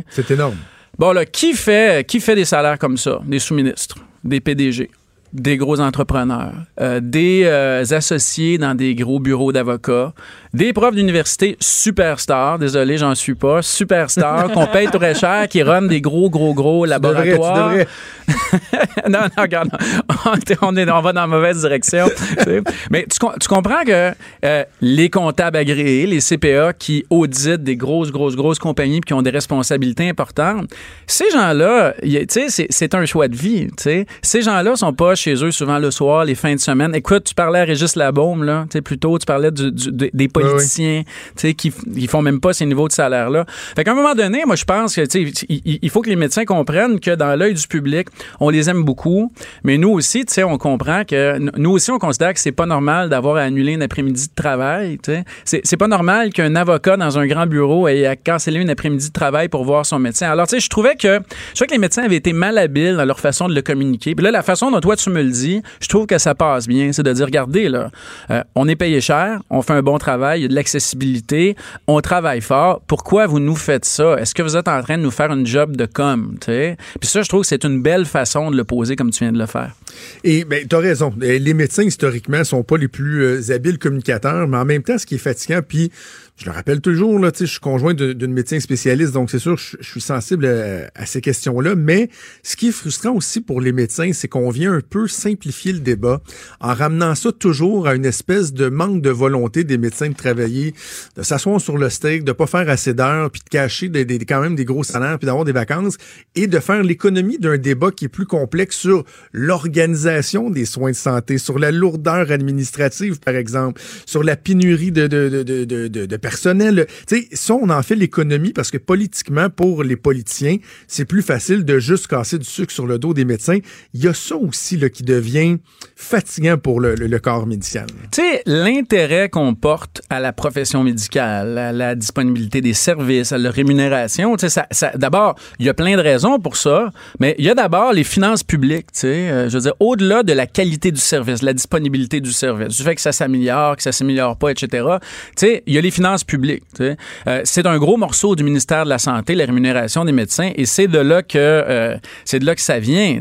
C'est énorme.
Bon, là, qui fait, qui fait des salaires comme ça? Des sous-ministres, des PDG, des gros entrepreneurs, euh, des euh, associés dans des gros bureaux d'avocats, des profs d'université superstars, désolé, j'en suis pas, superstars, <laughs> qu'on paye très cher, qui run des gros, gros, gros
devrais, tu
laboratoires.
devrais. <laughs>
non, non, regarde, on, est, on va dans la mauvaise direction. tu. Mais tu, com- tu comprends que euh, les comptables agréés, les CPA qui auditent des grosses, grosses, grosses compagnies puis qui ont des responsabilités importantes, ces gens-là, tu c'est- un choix de vie. tu sais. Ces gens-là sont pas chez eux souvent le soir, les fins de semaine. Écoute, tu parlais à Régis Labaume, là, tu sais, plus tôt, tu parlais du- du- des- politiciens tu sais, qui ils font même pas ces niveaux de salaire-là. Fait qu'à un moment donné, moi, je pense que tu sais, il, il faut que les médecins comprennent que dans l'œil du public, on les aime beaucoup, mais nous aussi, tu sais, on comprend que nous aussi, on considère que c'est pas normal d'avoir à annuler un après-midi de travail. tu sais. C'est c'est pas normal qu'un avocat dans un grand bureau ait à canceller une après-midi de travail pour voir son médecin. Alors, tu sais, je trouvais que je trouvais que les médecins avaient été malhabiles dans leur façon de le communiquer. Puis là, la façon dont toi tu me le je trouve que ça passe bien. C'est de dire, regardez, là, euh, on est payé cher, on fait un bon travail, il y a de l'accessibilité, on travaille fort. Pourquoi vous nous faites ça? Est-ce que vous êtes en train de nous faire une job de com? Puis ça, je trouve que c'est une belle façon de le poser comme tu viens de le faire.
Et ben, tu as raison. Les médecins, historiquement, sont pas les plus euh, habiles communicateurs, mais en même temps, ce qui est fatigant, puis je le rappelle toujours, là, je suis conjoint d'une médecin spécialiste, donc c'est sûr, je, suis sensible à, ces questions-là. Mais ce qui est frustrant aussi pour les médecins, c'est qu'on vient un peu simplifier le débat en ramenant ça toujours à une espèce de manque de volonté des médecins de travailler, de s'asseoir sur le steak, de pas faire assez d'heures, puis de cacher des, quand même des gros salaires, puis d'avoir des vacances, et de faire l'économie d'un débat qui est plus complexe sur l'organisation des soins de santé, sur la lourdeur administrative, par exemple, sur la pénurie de, de, de, de, de, de personnel. Tu sais, ça, on en fait l'économie parce que politiquement, pour les politiciens, c'est plus facile de juste casser du sucre sur le dos des médecins. Il y a ça aussi là, qui devient fatigant pour le, corps médical.
Tu sais, l'intérêt qu'on porte à la profession médicale, à la disponibilité des services, à la rémunération, tu sais, ça, d'abord, il y a plein de raisons pour ça, mais il y a d'abord les finances publiques, tu sais, euh, je veux dire, au-delà de la qualité du service, la disponibilité du service, du fait que ça s'améliore, que ça s'améliore pas, etc., tu sais, il y a les finances publiques. Euh, c'est un gros morceau du ministère de la Santé, la rémunération des médecins, et c'est de là que euh, c'est de là que ça vient.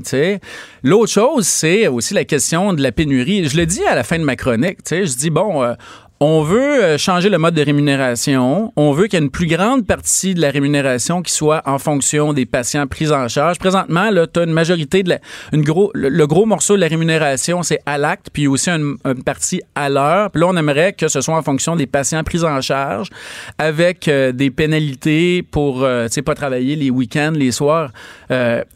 L'autre chose, c'est aussi la question de la pénurie. Je le dis à la fin de ma chronique. Je dis bon, euh, on veut euh, changer le mode de rémunération. On veut qu'il y ait une plus grande partie de la rémunération qui soit en fonction des patients pris en charge. Présentement, là, tu as une majorité de la, une gros, le, gros morceau de la rémunération, c'est à l'acte, puis aussi une, partie à l'heure. Puis là, on aimerait que ce soit en fonction des patients pris en charge, avec euh, des pénalités pour, euh, tu sais, pas travailler les week-ends, les soirs,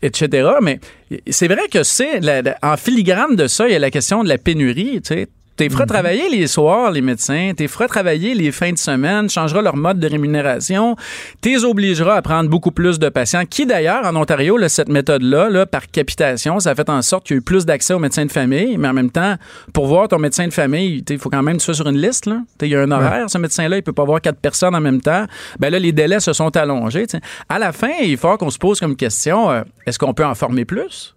etc. Mais c'est vrai que c'est, en filigrane de ça, il y a la question de la pénurie, tu sais T'es feras mhm. travailler les soirs, les médecins. T'es feras travailler les fins de semaine. Changeras leur mode de rémunération. T'es obligeras à prendre beaucoup plus de patients. Qui d'ailleurs, en Ontario, cette méthode-là, là, par capitation, ça a fait en sorte qu'il y a eu plus d'accès aux médecins de famille. Mais en même temps, pour voir ton médecin de famille, il faut quand même que tu sois sur une liste. Il y a un horaire. Ce médecin-là, il peut pas voir quatre personnes en même temps. Ben là, les délais se sont allongés. À la fin, il faut qu'on se pose comme question, euh, est-ce qu'on peut en former plus?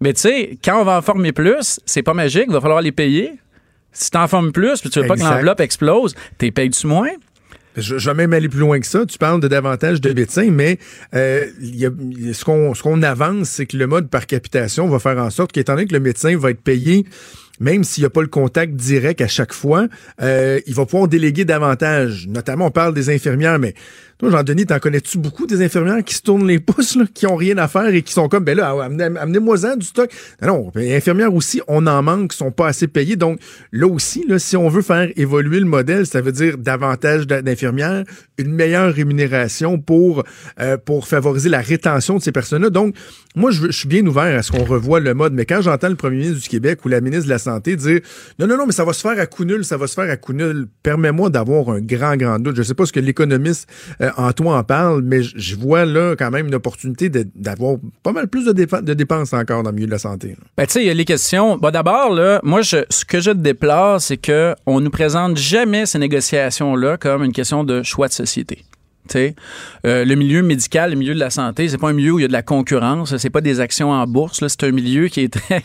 Mais tu sais, quand on va en former plus, c'est pas magique, il va falloir les payer. Si t'en formes plus, puis tu veux pas que l'enveloppe explose, t'es payes-tu moins?
Je, vais même aller plus loin que ça. Tu parles de davantage de médecins, mais euh, y a, ce qu'on ce qu'on avance, c'est que le mode par capitation va faire en sorte qu'étant donné que le médecin va être payé même s'il n'y a pas le contact direct à chaque fois, euh, il va pouvoir déléguer davantage. Notamment, on parle des infirmières, mais toi, Jean-Denis, t'en connais-tu beaucoup des infirmières qui se tournent les pouces, là, qui ont rien à faire et qui sont comme, ben là, amenez-moi-en du stock. Non, les infirmières aussi, on en manque, sont pas assez payées. Donc, là aussi, là, si on veut faire évoluer le modèle, ça veut dire davantage d'infirmières, une meilleure rémunération pour, euh, pour favoriser la rétention de ces personnes-là. Donc, moi, je, suis bien ouvert à ce qu'on revoie le mode, mais quand j'entends le premier ministre du Québec ou la ministre de la Santé dire, non, non, non, mais ça va se faire à coup nul, ça va se faire à coup nul, permets-moi d'avoir un grand, grand doute. Je sais pas ce que l'économiste euh, Antoine en parle, mais je vois là quand même une opportunité d'avoir pas mal plus de, dépenses encore dans le milieu de la santé.
Ben, tu sais, il y a les questions. Bah, D'abord, là, moi, je, ce que je déplore, c'est qu'on nous présente jamais ces négociations-là comme une question de choix de société. Euh, le milieu médical, le milieu de la santé, c'est pas un milieu où il y a de la concurrence, c'est pas des actions en bourse, c'est un milieu qui est <laughs> très,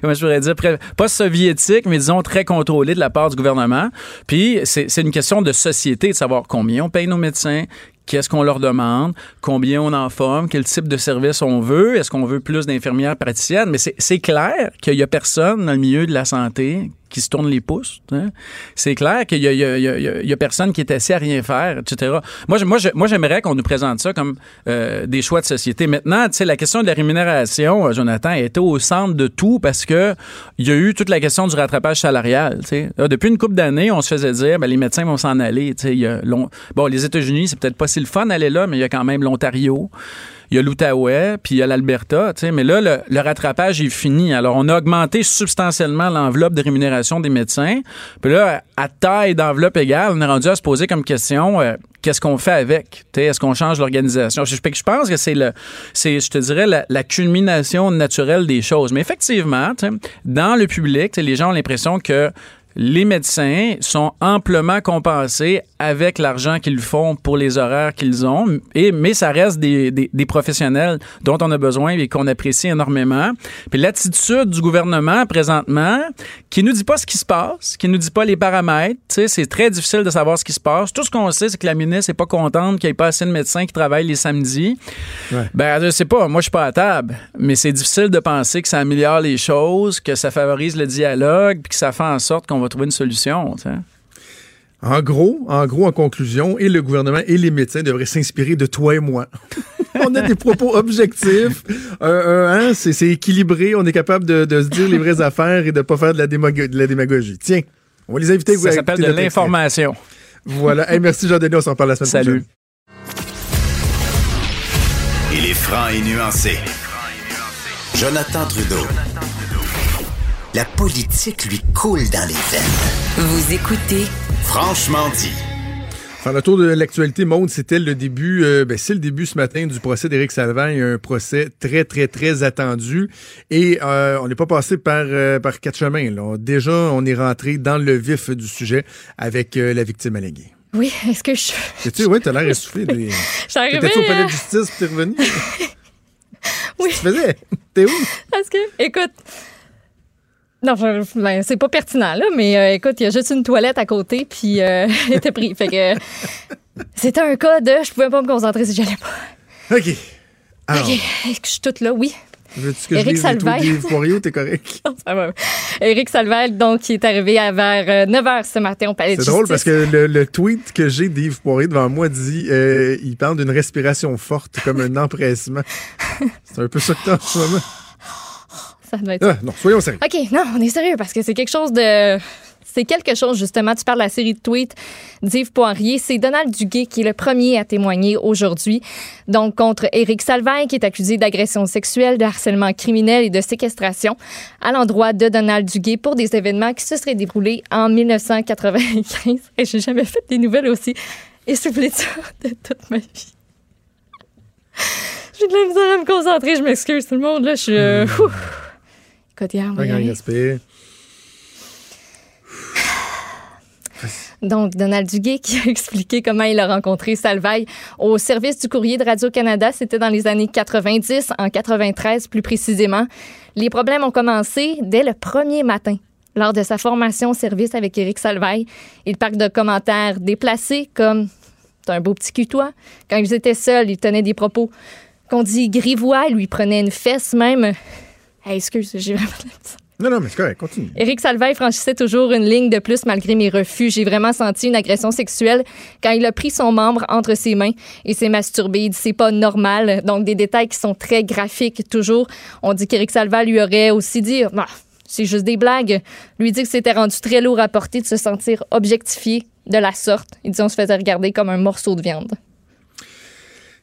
comment je pourrais dire, pas soviétique, mais disons très contrôlé de la part du gouvernement. Puis c'est une question de société, de savoir combien on paye nos médecins, qu'est-ce qu'on leur demande, combien on en forme, quel type de service on veut, est-ce qu'on veut plus d'infirmières praticiennes, mais c'est clair qu'il y a personne dans le milieu de la santé qui se tourne les pouces. C'est clair qu'il y, y, a personne qui est assis à rien faire, etc. Moi, moi, moi j'aimerais qu'on nous présente ça comme euh, des choix de société. Maintenant, la question de la rémunération, euh, Jonathan, était au centre de tout parce que il y a eu toute la question du rattrapage salarial. depuis une couple d'années, on se faisait dire, ben, les médecins vont s'en aller. Y a bon, les États-Unis, c'est peut-être pas si le fun d'aller là, mais il y a quand même l'Ontario il y a l'Outaouais, puis il y a l'Alberta, mais là, le, rattrapage est fini. Alors, on a augmenté substantiellement l'enveloppe de rémunération des médecins. Puis là, à taille d'enveloppe égale, on est rendu à se poser comme question, euh, qu'est-ce qu'on fait avec? Est-ce qu'on change l'organisation? Je, je, pense que c'est le, c'est, je te dirais, la, culmination naturelle des choses. Mais effectivement, dans le public, les gens ont l'impression que les médecins sont amplement compensés avec l'argent qu'ils font pour les horaires qu'ils ont, et, mais ça reste des, des, des professionnels dont on a besoin et qu'on apprécie énormément. Puis l'attitude du gouvernement présentement, qui nous dit pas ce qui se passe, qui nous dit pas les paramètres, c'est très difficile de savoir ce qui se passe. Tout ce qu'on sait, c'est que la ministre est pas contente qu'il n'y ait pas assez de médecins qui travaillent les samedis.
Ouais.
Ben, je sais pas, moi je suis pas à table, mais c'est difficile de penser que ça améliore les choses, que ça favorise le dialogue, puis que ça fait en sorte qu'on va trouver une solution. tu sais.
En gros, en gros, en conclusion, et le gouvernement et les médecins devraient s'inspirer de toi et moi. <laughs> on a des propos objectifs, euh, euh, hein, c'est c'est équilibré, on est capable de, de se dire les vraies affaires et de pas faire de la, démago- de la démagogie. Tiens, on va les inviter.
Ça s'appelle de l'information.
Voilà. Hey, merci Jean-Denis, on s'en parle la semaine
Salut.
prochaine.
Il est franc et nuancé. Jonathan Trudeau. La politique lui coule dans les veines.
Vous écoutez
Franchement dit.
Faire le tour de l'actualité, Maude, c'était le début, euh, ben, c'est le début ce matin du procès d'Éric Salvagne, un procès très, très, très attendu. Et euh, on n'est pas passé par, euh, par quatre chemins. Là. Déjà, on est rentré dans le vif du sujet avec euh, la victime alléguée.
Oui, <laughs> est-ce que je.
Tu sais, ouais, t'as l'air essoufflé. Des... <laughs> T'étais-tu au palais de justice puis t'es revenu? <laughs>
Oui.
Tu faisais? T'es où?
Parce que, écoute. Non, ben, c'est pas pertinent, là, mais euh, écoute, il y a juste une toilette à côté, puis euh, <laughs> il était pris. Fait que. C'était un cas de. Je pouvais pas me concentrer si j'allais pas.
OK. Alors,
OK. Je suis toute là? Oui.
veux-tu que
Éric
je Poirier? T'es correct? <laughs>
Éric donc, qui est arrivé à vers 9 h ce matin au palais de
C'est drôle parce que le, le tweet que j'ai d'Yves Poirier devant moi dit euh, il parle d'une respiration forte comme un <laughs> empressement. C'est un peu ça que t'as en ce moment.
Ça doit être
Ah, non, soyons sérieux.
OK, non, on est sérieux parce que c'est quelque chose de. C'est quelque chose, justement. Tu parles de la série de tweets d'Yves Poirier. C'est Donald Duguay qui est le premier à témoigner aujourd'hui. Donc, contre Éric Salvaille, qui est accusé d'agression sexuelle, de harcèlement criminel et de séquestration à l'endroit de Donald Duguay pour des événements qui se seraient déroulés en 1995. <laughs> Et j'ai jamais fait des nouvelles aussi essoufflées <laughs> de toute ma vie. J'ai de la misère à me concentrer. Je m'excuse, tout le monde. Là, je suis. euh, <sighs> Donc, Donald Duguay qui a <laughs> expliqué comment il a rencontré Salvaille au service du courrier de Radio-Canada. C'était dans les années 90, en 93 plus précisément. Les problèmes ont commencé dès le premier matin. Lors de sa formation au service avec Éric Salvaille, il parle de commentaires déplacés comme « T'as un beau petit cul, toi ». Quand ils étaient seuls, il tenait des propos qu'on dit grivois, il lui prenait une fesse même. Hey, excuse, j'ai vraiment.
Non, non, mais c'est correct, continue.
Éric Salvaille franchissait toujours une ligne de plus malgré mes refus. J'ai vraiment senti une agression sexuelle quand il a pris son membre entre ses mains et s'est masturbé. Il dit c'est pas normal. Donc des détails qui sont très graphiques toujours. On dit qu'Éric Salvaille lui aurait aussi dit bah, c'est juste des blagues. Lui dit que c'était rendu très lourd à porter de se sentir objectifié de la sorte. Il dit on se faisait regarder comme un morceau de viande.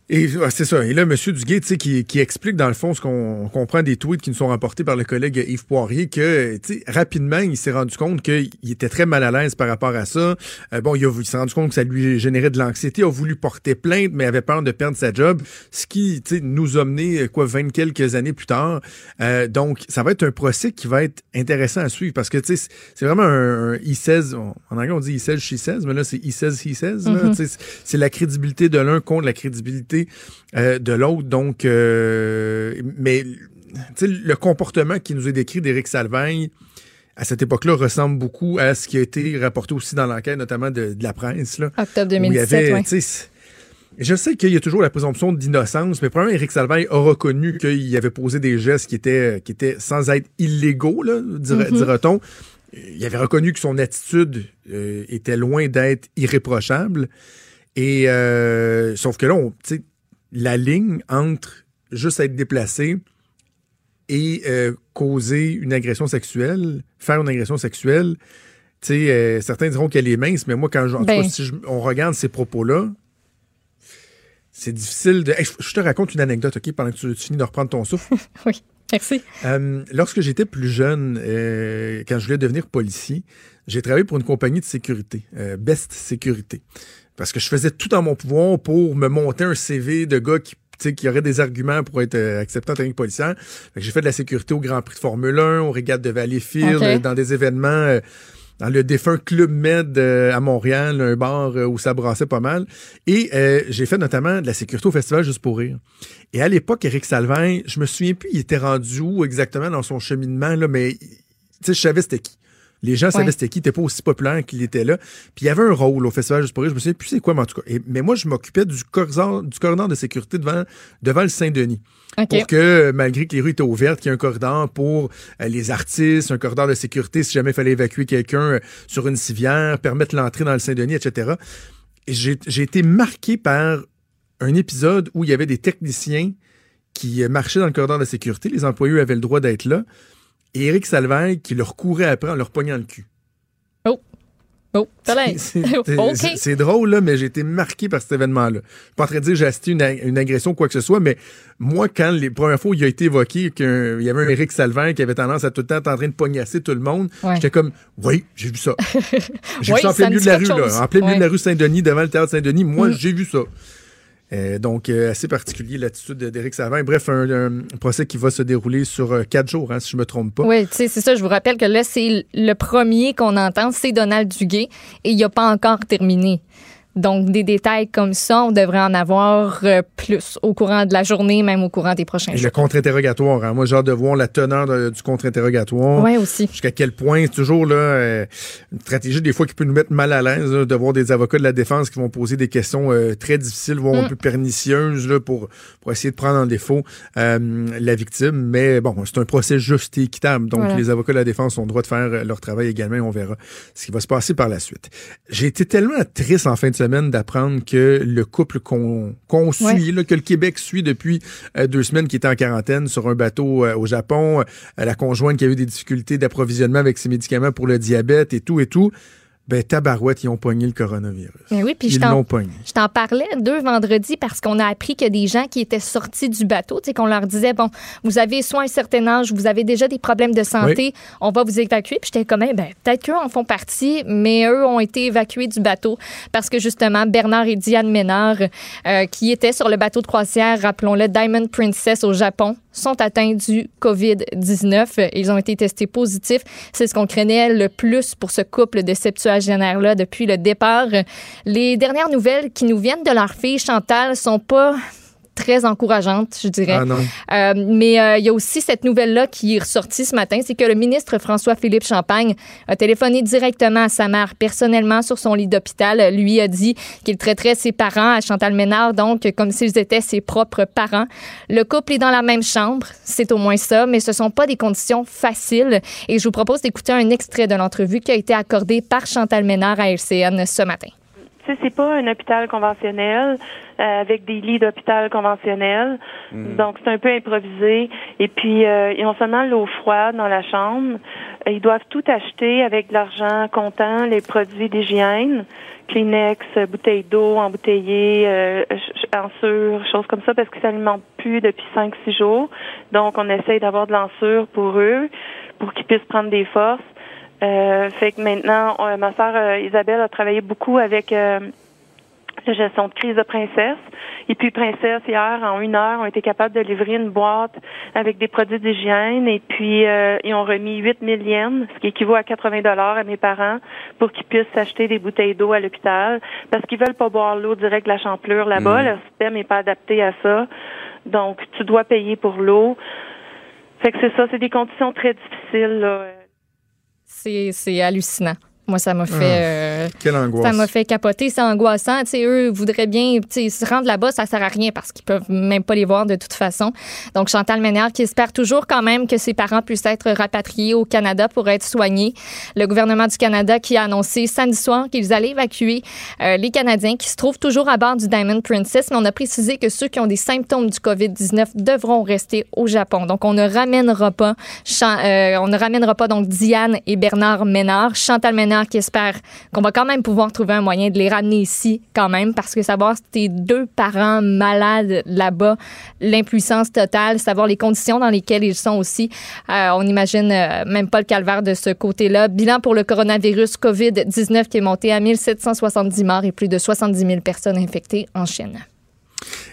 Et ah, c'est ça. Et là, M. Duguay, tu sais, qui, qui explique dans le fond ce qu'on comprend des tweets qui nous sont rapportés par le collègue Yves Poirier, que tu sais, rapidement, il s'est rendu compte qu'il était très mal à l'aise par rapport à ça. Euh, bon, il, a- il s'est rendu compte que ça lui générait de l'anxiété, a voulu porter plainte, mais avait peur de perdre sa job, ce qui, tu sais, nous a mené, euh, quoi, 20 quelques années plus tard. Euh, donc, ça va être un procès qui va être intéressant à suivre parce que, tu sais, c'est- vraiment un, un he says, on- en anglais on dit he says, she says, mais là, c'est he says, he says. là.
Mhm.
Tu sais, c'est- c'est la crédibilité de l'un contre la crédibilité euh, de l'autre. Donc, euh, mais le comportement qui nous est décrit d'Éric Salvagne à cette époque-là ressemble beaucoup à ce qui a été rapporté aussi dans l'enquête, notamment de, de la presse. Là,
Octobre
où il y
2017,
avait,
ouais.
Je sais qu'il y a toujours la présomption d'innocence, mais probablement Éric Salvaille a reconnu qu'il avait posé des gestes qui étaient, qui étaient sans être illégaux,
Mhm.
dira-t-on. Il avait reconnu que son attitude euh, était loin d'être irréprochable. Et euh, sauf que là, on, la ligne entre juste être déplacé et euh, causer une agression sexuelle, faire une agression sexuelle, euh, certains diront qu'elle est mince, mais moi, quand je- en tout
Ben.
cas, si je- on regarde ces propos-là, c'est difficile de. Hey, je, je te raconte une anecdote, OK, pendant que tu, tu finis de reprendre ton souffle. <laughs>
oui, merci.
Euh, lorsque j'étais plus jeune, euh, quand je voulais devenir policier, j'ai travaillé pour une compagnie de sécurité, euh, Best Sécurité. Parce que je faisais tout en mon pouvoir pour me monter un CV de gars qui, tu sais, qui aurait des arguments pour être euh, accepté en tant que policier. Fait que J'ai fait de la sécurité au Grand Prix de Formule 1, au Régate de Valleyfield, euh, dans des événements euh, dans le défunt Club Med euh, à Montréal, un bar euh, où ça brassait pas mal. Et euh, j'ai fait notamment de la sécurité au festival Juste pour rire. Et à l'époque, Éric Salvin, je me souviens plus, il était rendu où exactement dans son cheminement, là, mais tu sais, je savais c'était qui. Les gens savaient c'était qui, il était pas aussi populaire qu'il était là. Puis il y avait un rôle au Festival Juste pour rire, je me souviens plus c'est quoi, mais en tout cas. Et- mais moi, je m'occupais du corridor, du corridor de sécurité devant, devant le Saint-Denis. Pour que, malgré que les rues étaient ouvertes, qu'il y ait un corridor pour euh, les artistes, un corridor de sécurité si jamais il fallait évacuer quelqu'un euh, sur une civière, permettre l'entrée dans le Saint-Denis, etc. Et j'ai j'ai été marqué par un épisode où il y avait des techniciens qui euh, marchaient dans le corridor de sécurité. Les employés avaient le droit d'être là. Et Éric Salvaire qui leur courait après en leur pognant le cul.
Oh, <laughs> t'as l'air.
C'est- drôle, là, mais j'ai été marqué par cet événement-là. Je suis pas en train de dire que j'ai assisté une, une agression ou quoi que ce soit, mais moi, quand les premières fois où il a été évoqué qu'il y avait un Éric Salvin qui avait tendance à tout le temps être en train de pognasser tout le monde,
Ouais.
j'étais comme, oui, j'ai vu ça. <laughs> J'ai
Oui,
vu ça en plein milieu de la rue, là, en plein milieu
Ouais.
de la rue Saint-Denis, devant le théâtre Saint-Denis. Moi,
Mm.
j'ai vu ça. Euh, donc, euh, assez particulier l'attitude d'Éric Salvin. Bref, un, procès qui va se dérouler sur euh, quatre jours, hein, si je me trompe pas.
Oui, c'est ça. Je vous rappelle que là, c'est le premier qu'on entend, c'est Donald Duguay, et il n'a pas encore terminé. Donc, des détails comme ça, on devrait en avoir euh, plus au courant de la journée, même au courant des prochains
Et
jours.
le contre-interrogatoire. hein. Moi, j'ai hâte de voir la teneur de- du contre-interrogatoire.
Ouais, aussi.
Jusqu'à quel point, c'est toujours là, euh, une stratégie des fois qui peut nous mettre mal à l'aise de voir des avocats de la défense qui vont poser des questions euh, très difficiles, voire un
Mm.
peu pernicieuses là, pour, pour essayer de prendre en défaut la victime. Mais bon, c'est un procès juste et équitable. Donc,
Voilà.
les avocats de la défense ont le droit de faire leur travail également et on verra ce qui va se passer par la suite. J'ai été tellement triste en fin de semaine d'apprendre que le couple qu'on suit,
Ouais.
là, que le Québec suit depuis euh, deux semaines, qui était en quarantaine sur un bateau euh, au Japon, euh, la conjointe qui a eu des difficultés d'approvisionnement avec ses médicaments pour le diabète et tout et tout, ben tabarouette, ils ont pogné le coronavirus.
Mais oui, puis je
Ils
t'en-
l'ont pogné.
Je t'en parlais deux vendredis parce qu'on a appris a des gens qui étaient sortis du bateau, tu sais, qu'on leur disait, bon, vous avez soit un certain âge, vous avez déjà des problèmes de santé, on va vous évacuer. Puis j'étais comme, eh ben, peut-être qu'eux en font partie, mais eux ont été évacués du bateau parce que justement, Bernard et Diane Ménard, euh, qui étaient sur le bateau de croisière, rappelons-le, Diamond Princess au Japon, sont atteints du COVID-19. Ils ont été testés positifs. C'est ce qu'on craignait le plus pour ce couple de depuis le départ. Les dernières nouvelles qui nous viennent de leur fille Chantal sont pas très encourageantes, je dirais.
Ah non.
Euh, mais euh, il y a aussi cette nouvelle-là qui est ressortie ce matin, c'est que le ministre François-Philippe Champagne a téléphoné directement à sa mère personnellement sur son lit d'hôpital. Lui a dit qu'il traiterait ses parents à Chantal Ménard, donc comme s'ils étaient ses propres parents. Le couple est dans la même chambre, c'est au moins ça, mais ce sont pas des conditions faciles. Et je vous propose d'écouter un extrait de l'entrevue qui a été accordée par Chantal Ménard à LCN ce matin.
Tu sais, c'est pas un hôpital conventionnel avec des lits d'hôpital conventionnels. Donc, c'est un peu improvisé. Et puis, euh, ils ont seulement l'eau froide dans la chambre. Euh, Ils doivent tout acheter avec de l'argent comptant, les produits d'hygiène, Kleenex, euh, bouteilles d'eau embouteillées, euh, ensure, choses comme ça, parce qu'ils s'alimentent plus depuis 5-6 jours. Donc, on essaye d'avoir de l'ensure pour eux, pour qu'ils puissent prendre des forces. Euh, fait que maintenant, euh, ma sœur euh, Isabelle a travaillé beaucoup avec la gestion de crise de Princesse. Et puis Princesse, hier, en une heure, ont été capables de livrer une boîte avec des produits d'hygiène. Et puis, euh, ils ont remis 8 000 yens, ce qui équivaut à 80 dollars à mes parents, pour qu'ils puissent s'acheter des bouteilles d'eau à l'hôpital. Parce qu'ils veulent pas boire l'eau direct de la champlure là-bas.
Mm.
Leur système n'est pas adapté à ça. Donc, tu dois payer pour l'eau. Fait que c'est ça, c'est des conditions très difficiles, là.
C'est c'est hallucinant. Moi, ça m'a fait.
Ah,
euh,
quelle angoisse.
Ça m'a fait capoter. C'est angoissant. Tu sais, eux voudraient bien se rendre là-bas, ça sert à rien parce qu'ils peuvent même pas les voir de toute façon. Donc, Chantal Ménard qui espère toujours quand même que ses parents puissent être rapatriés au Canada pour être soignés. Le gouvernement du Canada qui a annoncé samedi soir qu'ils allaient évacuer euh, les Canadiens qui se trouvent toujours à bord du Diamond Princess, mais on a précisé que ceux qui ont des symptômes du COVID-19 devront rester au Japon. Donc, on ne ramènera pas, Chan- euh, on ne ramènera pas donc Diane et Bernard Ménard. Chantal Ménard qui espère qu'on va quand même pouvoir trouver un moyen de les ramener ici quand même parce que savoir si tes deux parents malades là-bas, l'impuissance totale, savoir les conditions dans lesquelles ils sont aussi, euh, on imagine euh, même pas le calvaire de ce côté-là. Bilan pour le coronavirus COVID-19 qui est monté à 1770 morts et plus de 70 000 personnes infectées en Chine.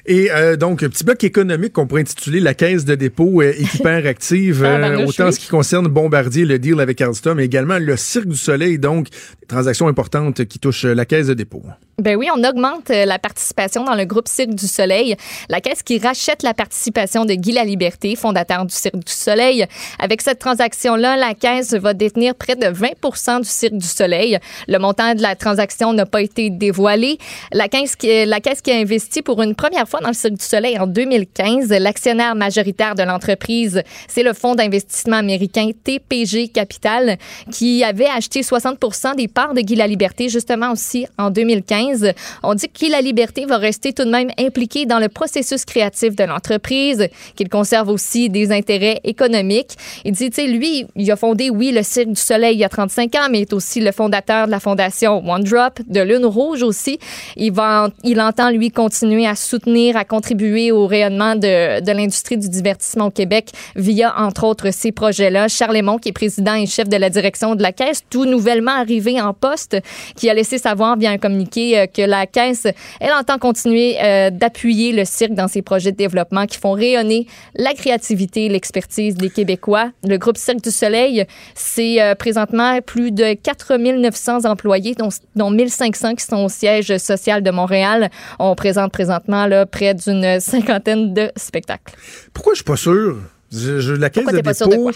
Et euh, donc, un petit bloc économique qu'on pourrait intituler la caisse de dépôt euh, <laughs> active, euh, autant ce qui concerne Bombardier, le deal avec Alstom, mais également le Cirque du Soleil, donc des transactions importantes qui touchent la caisse de dépôt.
Ben oui, on augmente euh, la participation dans le groupe Cirque du Soleil, la caisse qui rachète la participation de Guy Laliberté, fondateur du Cirque du Soleil. Avec cette transaction-là, la caisse va détenir près de 20% du Cirque du Soleil. Le montant de la transaction n'a pas été dévoilé. La caisse, qui, qui a investi pour une première fois dans le Cirque du Soleil en 2015, l'actionnaire majoritaire de l'entreprise, c'est le fonds d'investissement américain TPG Capital qui avait acheté 60% des parts de Guy Laliberté justement aussi en 2015. On dit que Guy Laliberté va rester tout de même impliqué dans le processus créatif de l'entreprise, qu'il conserve aussi des intérêts économiques. Il dit, tu sais, lui, il a fondé, oui, le Cirque du Soleil il y a 35 ans, mais il est aussi le fondateur de la fondation One Drop, de Lune Rouge aussi. Il, va, il entend, lui, continuer à soutenir, à contribuer au rayonnement de, de l'industrie du divertissement au Québec via, entre autres, ces projets-là. Charles qui est président et chef de la direction de la Caisse, tout nouvellement arrivé en poste, qui a laissé savoir via un communiqué euh, que la Caisse, elle entend continuer euh, d'appuyer le cirque dans ses projets de développement qui font rayonner la créativité et l'expertise des Québécois. Le groupe Cirque du Soleil, c'est euh, présentement plus de 4900 employés, dont, dont 1500 qui sont au siège social de Montréal. On présente présentement là, près d'une cinquantaine de spectacles.
Pourquoi je suis pas sûr? Je, je- la caisse de dépôt,
quoi?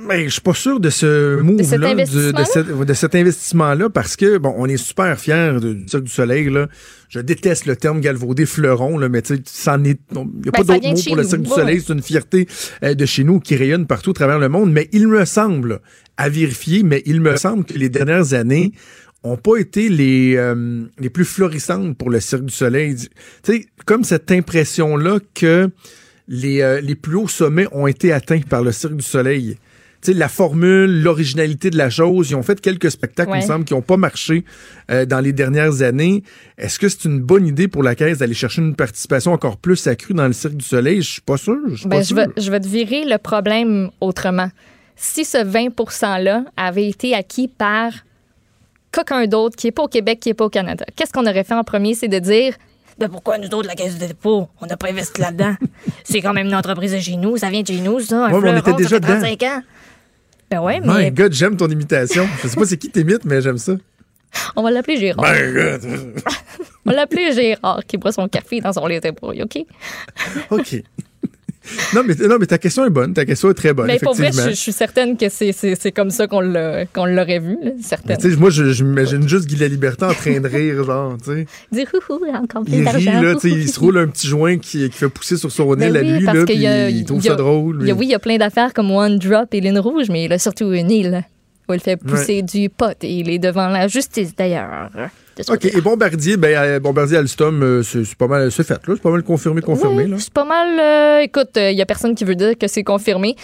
Mais je suis pas sûr de ce move-là, de, cet- de cet investissement-là, parce que, bon, on est super fiers du Cirque du Soleil, là. Je déteste le terme galvaudé fleuron, là, mais tu sais, il n'y a
Ben,
pas d'autre mot pour le
nous.
Cirque du Soleil. C'est une fierté euh, de chez nous qui rayonne partout à travers le monde, mais il me semble, à vérifier, mais il me semble que les dernières années, ont pas été les, euh, les plus florissantes pour le Cirque du Soleil. Tu sais, comme cette impression-là que les, euh, les plus hauts sommets ont été atteints par le Cirque du Soleil. Tu sais, la formule, l'originalité de la chose, ils ont fait quelques spectacles,
Ouais.
il me semble, qui n'ont pas marché euh, dans les dernières années. Est-ce que c'est une bonne idée pour la Caisse d'aller chercher une participation encore plus accrue dans le Cirque du Soleil? Je suis pas sûr. Je suis
Ben,
pas
je,
sûr.
vais, je vais te virer le problème autrement. Si ce 20 %-là avait été acquis par quelqu'un d'autre qui n'est pas au Québec, qui n'est pas au Canada, qu'est-ce qu'on aurait fait en premier? C'est de dire ben pourquoi nous autres, la caisse de dépôt, on n'a pas investi là-dedans? <laughs> C'est quand même une entreprise de chez nous, ça vient de chez nous, ça. Un
Ouais, on était
ça
déjà dedans.
35 ans. Ben ouais,
My
mais
God, j'aime ton imitation. Je sais pas c'est qui t'imite, mais j'aime ça.
on va l'appeler Gérard.
My God. <laughs>
On va l'appeler Gérard qui boit son café dans son lait de OK?
OK. <laughs> non, mais, non, mais ta question est bonne. Ta question est très bonne,
mais pour vrai, je, je suis certaine que c'est- c'est c'est comme ça qu'on l'a- qu'on l'aurait vu, là,
Mais
certaine.
tu sais, moi, je, je m'imagine juste Guy Laliberté en train de rire, genre, tu sais. <laughs>
Dire houhou, encore plus d'argent.
là, tu sais, il se roule un petit joint qui, qui fait pousser sur son nez
Ben
la
oui,
nuit,
parce
là,
qu'il
puis
a-
il trouve
il y a-
ça drôle.
Il y a- oui, il y a plein d'affaires comme One Drop et Lune Rouge, mais il a surtout une île où il fait pousser du pot et il est devant la justice d'ailleurs.
OK, et Bombardier, ben, euh, Bombardier Alstom, euh, c'est pas mal, c'est fait, là. C'est pas mal confirmé, confirmé,
Oui,
là.
C'est pas mal. euh, écoute, il y a personne qui veut dire que c'est confirmé.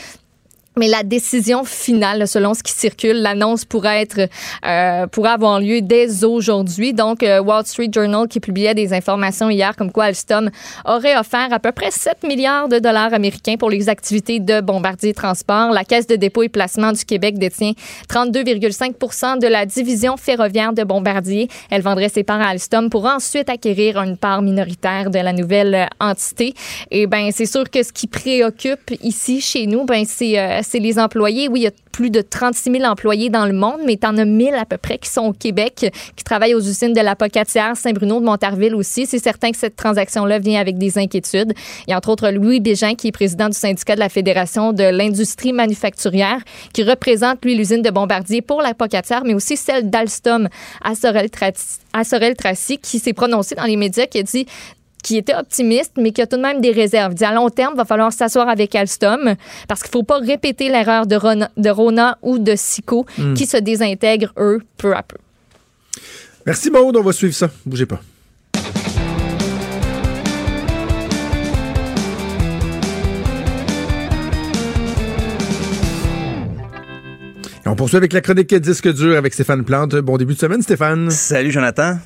Mais la décision finale, selon ce qui circule, l'annonce pourrait être euh, pourrait avoir lieu dès aujourd'hui. Donc, euh, Wall Street Journal qui publiait des informations hier comme quoi Alstom aurait offert à peu près 7 milliards de dollars américains pour les activités de Bombardier Transport. La Caisse de dépôt et placement du Québec détient 32,5% de la division ferroviaire de Bombardier. Elle vendrait ses parts à Alstom pour ensuite acquérir une part minoritaire de la nouvelle entité. Et ben, c'est sûr que ce qui préoccupe ici chez nous, ben c'est euh, c'est les employés. Oui, il y a plus de 36 000 employés dans le monde, mais t'en as 1000 à peu près qui sont au Québec, qui travaillent aux usines de la Pocatière, Saint-Bruno, de Montarville aussi. C'est certain que cette transaction-là vient avec des inquiétudes. Il y a entre autres Louis Bégin, qui est président du syndicat de la Fédération de l'industrie manufacturière, qui représente, lui, l'usine de Bombardier pour la Pocatière, mais aussi celle d'Alstom à Sorel-Tracy, qui s'est prononcé dans les médias, qui a dit qui était optimiste, mais qui a tout de même des réserves. Il dit à long terme, il va falloir s'asseoir avec Alstom parce qu'il ne faut pas répéter l'erreur de Rona, de Rona ou de Sico
Hmm.
qui se désintègrent, eux, peu à peu.
Merci, Maud, on va suivre ça. Bougez pas. Et on poursuit avec la chronique disque dur avec Stéphane Plante. Bon début de semaine, Stéphane.
Salut, Jonathan.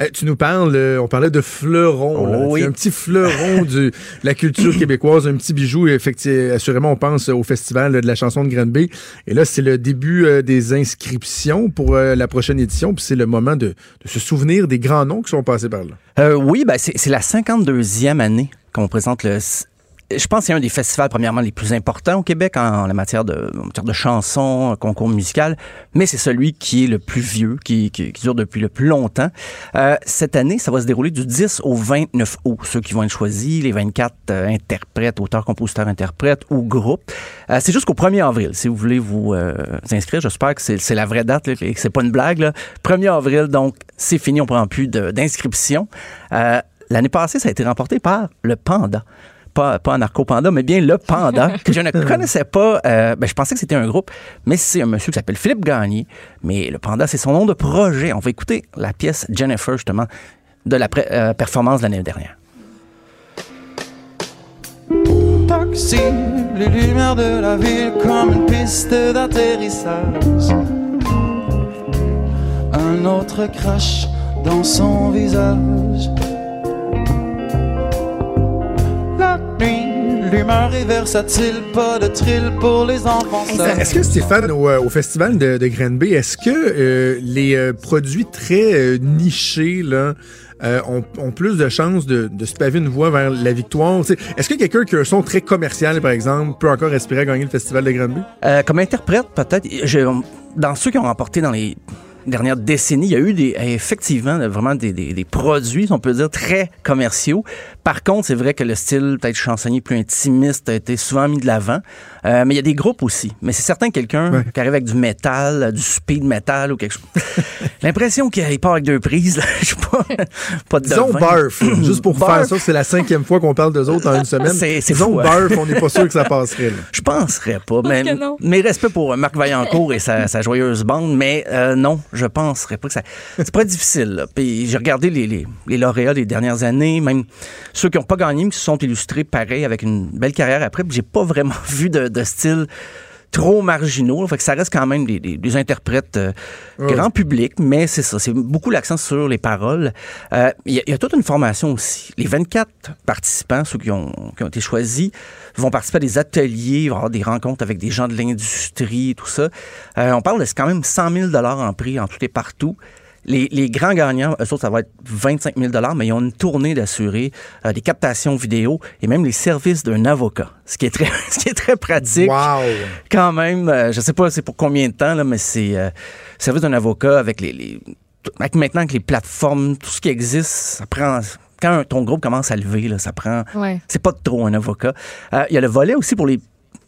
Euh, tu nous parles, euh, on parlait de fleuron. là.
Oh oui.
Un petit fleuron <laughs> de la culture québécoise, un petit bijou. Effectivement, assurément, on pense au festival de la chanson de Granby. Et là, c'est le début euh, des inscriptions pour euh, la prochaine édition. Puis c'est le moment de, de se souvenir des grands noms qui sont passés par là.
Oui, ben c'est c'est la 52e année qu'on présente le. Je pense que c'est un des festivals, premièrement, les plus importants au Québec en, la matière de, en matière de chansons, concours musical, mais c'est celui qui est le plus vieux, qui, qui, qui dure depuis le plus longtemps. Euh, cette année, ça va se dérouler du 10 au 29 août. Ceux qui vont être choisis, les 24 euh, interprètes, auteurs, compositeurs, interprètes ou groupes. Euh, c'est jusqu'au 1er avril, si vous voulez vous, euh, inscrire. J'espère que c'est la vraie date là, et que c'est pas une blague. Là. 1er avril, donc c'est fini, on prend plus. Euh, L'année passée, ça a été remporté par le Panda. Pas, pas Narco Panda, mais bien le Panda, <laughs> que je ne connaissais pas. Euh, ben, je pensais que c'était un groupe, mais c'est un monsieur qui s'appelle Philippe Gagné. Mais le Panda, c'est son nom de projet. On va écouter la pièce Jennifer, justement, de la euh, performance de l'année dernière.
Taxi, les lumières de la ville comme une piste d'atterrissage. Un autre crash dans son visage. La nuit, l'humeur est versatile, pas de thrill pour les enfants.
Est-ce que Stéphane, au, euh, au festival de, de Granby, est-ce que euh, les euh, produits très euh, nichés là, euh, ont, ont plus de chances de, de se paver une voie vers la victoire? Est-ce que quelqu'un qui a un son très commercial, par exemple, peut encore aspirer à gagner le festival de Granby?
Euh, comme interprète, peut-être, dans ceux qui ont remporté dans les dernières décennies, il y a eu des, effectivement vraiment des, des- des produits, on peut dire, très commerciaux. Par contre, c'est vrai que le style peut-être chansonnier plus intimiste a été souvent mis de l'avant. Euh, mais il y a des groupes aussi. Mais c'est certain que quelqu'un qui arrive avec du métal, euh, du speed metal ou quelque chose. <laughs> L'impression qu'il part avec deux prises. là. <laughs> Je sais pas. pas de
Disons. Barf, juste pour
Barf.
faire ça, c'est la cinquième fois qu'on parle d'eux autres en une <laughs> semaine.
C'est- c'est
Disons
fou, hein.
On n'est pas sûr que ça passerait. là.
Je penserais pas. Mais,
que non.
mes respects pour Marc Vaillancourt et sa, sa joyeuse bande, mais euh, non, je penserais pas que ça. C'est pas difficile. là. Puis j'ai regardé les, les, les lauréats des dernières années, même ceux qui n'ont pas gagné, mais qui se sont illustrés pareil, avec une belle carrière après. Puis j'ai pas vraiment <laughs> vu de, de style trop marginaux. Fait que ça reste quand même des, des- des interprètes euh, grand public, mais c'est ça. C'est beaucoup l'accent sur les paroles. Euh, Il y, a- il y a toute une formation aussi. Les 24 participants, ceux qui ont, qui ont été choisis, vont participer à des ateliers, y avoir des rencontres avec des gens de l'industrie, tout ça. Euh, on parle de quand même 100 000 en prix en tout et partout. Les, les grands gagnants, eux autres, ça va être 25 000 mais ils ont une tournée d'assurés, euh, des captations vidéo et même les services d'un avocat, ce qui est très, <laughs> ce qui est très pratique.
Wow!
Quand même, euh, je sais pas c'est pour combien de temps, là, mais c'est euh, service d'un avocat avec les, les- avec maintenant avec les plateformes, tout ce qui existe, ça prend quand ton groupe commence à lever, là, ça prend.
Ouais.
C'est pas de trop un avocat. Euh, Il y a le volet aussi pour les.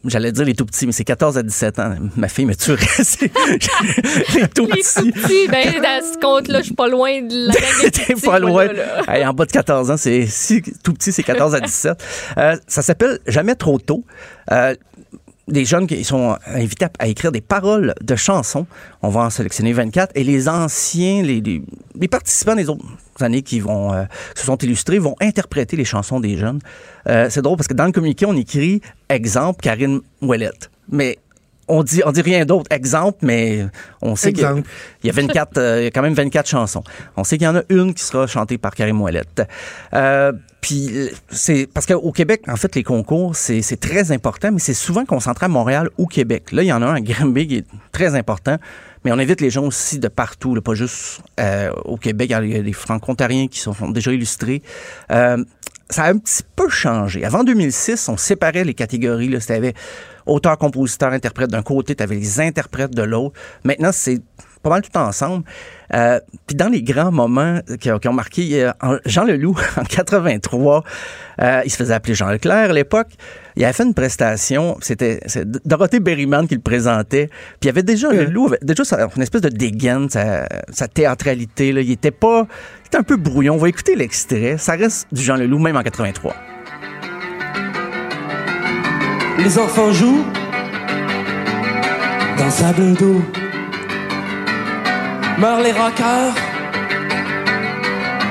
J'allais dire les tout petits, mais c'est 14 à 17 ans. Ma fille me tuerait. <laughs> Les tout
Les
petits.
tout petits, ben, dans ce compte-là, je suis pas loin de la <laughs>
T'es pas loin. Hey, en bas de 14 ans, c'est si tout petit, c'est 14 à 17. Euh, ça s'appelle Jamais trop tôt. Euh, des jeunes qui sont invités à, écrire des paroles de chansons. On va en sélectionner 24. Et les anciens, les, participants des autres années qui vont euh, se sont illustrés vont interpréter les chansons des jeunes. Euh, c'est drôle parce que dans le communiqué, on écrit exemple Karine Ouellette. Mais on dit, on dit rien d'autre. Exemple, mais on sait qu'il y a-
Exemple.
il y a 24, euh, il y a quand même 24 chansons. On sait qu'il y en a une qui sera chantée par Karim Ouellette. Euh, puis euh, c'est parce qu'au Québec, en fait, les concours, c'est c'est très important, mais c'est souvent concentré à Montréal ou Québec. Là, il y en a un à Granby qui est très important, mais on invite les gens aussi de partout, là, pas juste euh, au Québec. Il y a des franco-ontariens qui sont, sont déjà illustrés. Ça a un petit peu changé. Avant 2006, on séparait les catégories. Là. C'était auteur, compositeur, interprète d'un côté, tu avais les interprètes de l'autre. Maintenant, c'est pas mal tout ensemble. Euh, Puis dans les grands moments qui ont, qui ont marqué, en- Jean Leloup, <laughs> en 83, euh, il se faisait appeler Jean Leclerc à l'époque, il avait fait une prestation, c'était Dorothée Berryman qui le présentait, puis il y avait déjà, Leloup avait déjà sa- une espèce de dégaine, sa, sa théâtralité, là. il était pas... Il était un peu brouillon. On va écouter l'extrait. Ça reste du Jean Leloup, même en 83.
Les enfants jouent dans le sable d'eau. Meurent les rockers.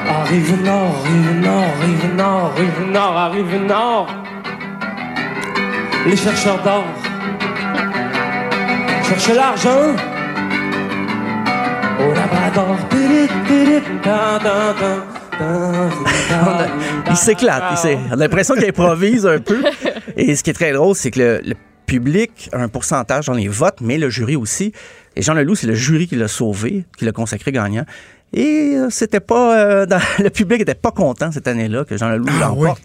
Arrive nord, rive nord, rive nord, rive nord, arrive nord. Les chercheurs d'or cherchent l'argent. au labrador.
il s'éclate. On a l'impression qu'il improvise un peu. Et ce qui est très drôle, c'est que le, le public a un pourcentage dans les votes, mais le jury aussi. Et Jean Leloup, c'est le jury qui l'a sauvé, qui l'a consacré gagnant. Et euh, c'était pas euh, dans- <laughs> le public était pas content cette année-là que Jean Leloup l'emporte.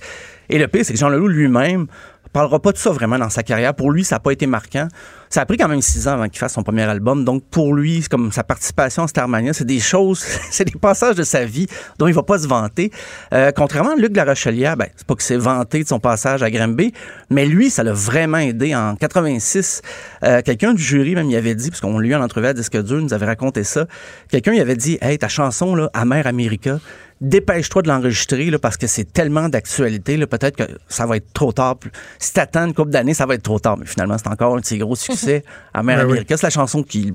Et le pire, c'est que Jean Leloup lui-même parlera pas de ça vraiment dans sa carrière. Pour lui, ça n'a pas été marquant. Ça a pris quand même six ans avant qu'il fasse son premier album. Donc, pour lui, c'est comme sa participation à Starmania, c'est des choses, <laughs> c'est des passages de sa vie dont il va pas se vanter. Euh, contrairement à Luc de la Rochelière, ben, c'est pas qu'il s'est vanté de son passage à Granby, mais lui, ça l'a vraiment aidé. En 86, euh, quelqu'un du jury même, il avait dit, parce qu'on l'a eu en entrevue à Disque dur, nous avait raconté ça, quelqu'un il avait dit, hey, ta chanson, là, Amer America, dépêche-toi de l'enregistrer parce que c'est tellement d'actualité. Peut-être que ça va être trop tard. Si t'attends une couple d'années, ça va être trop tard. Mais finalement, c'est encore un de ses gros succès. Amer
Ben oui.
America, c'est la chanson qui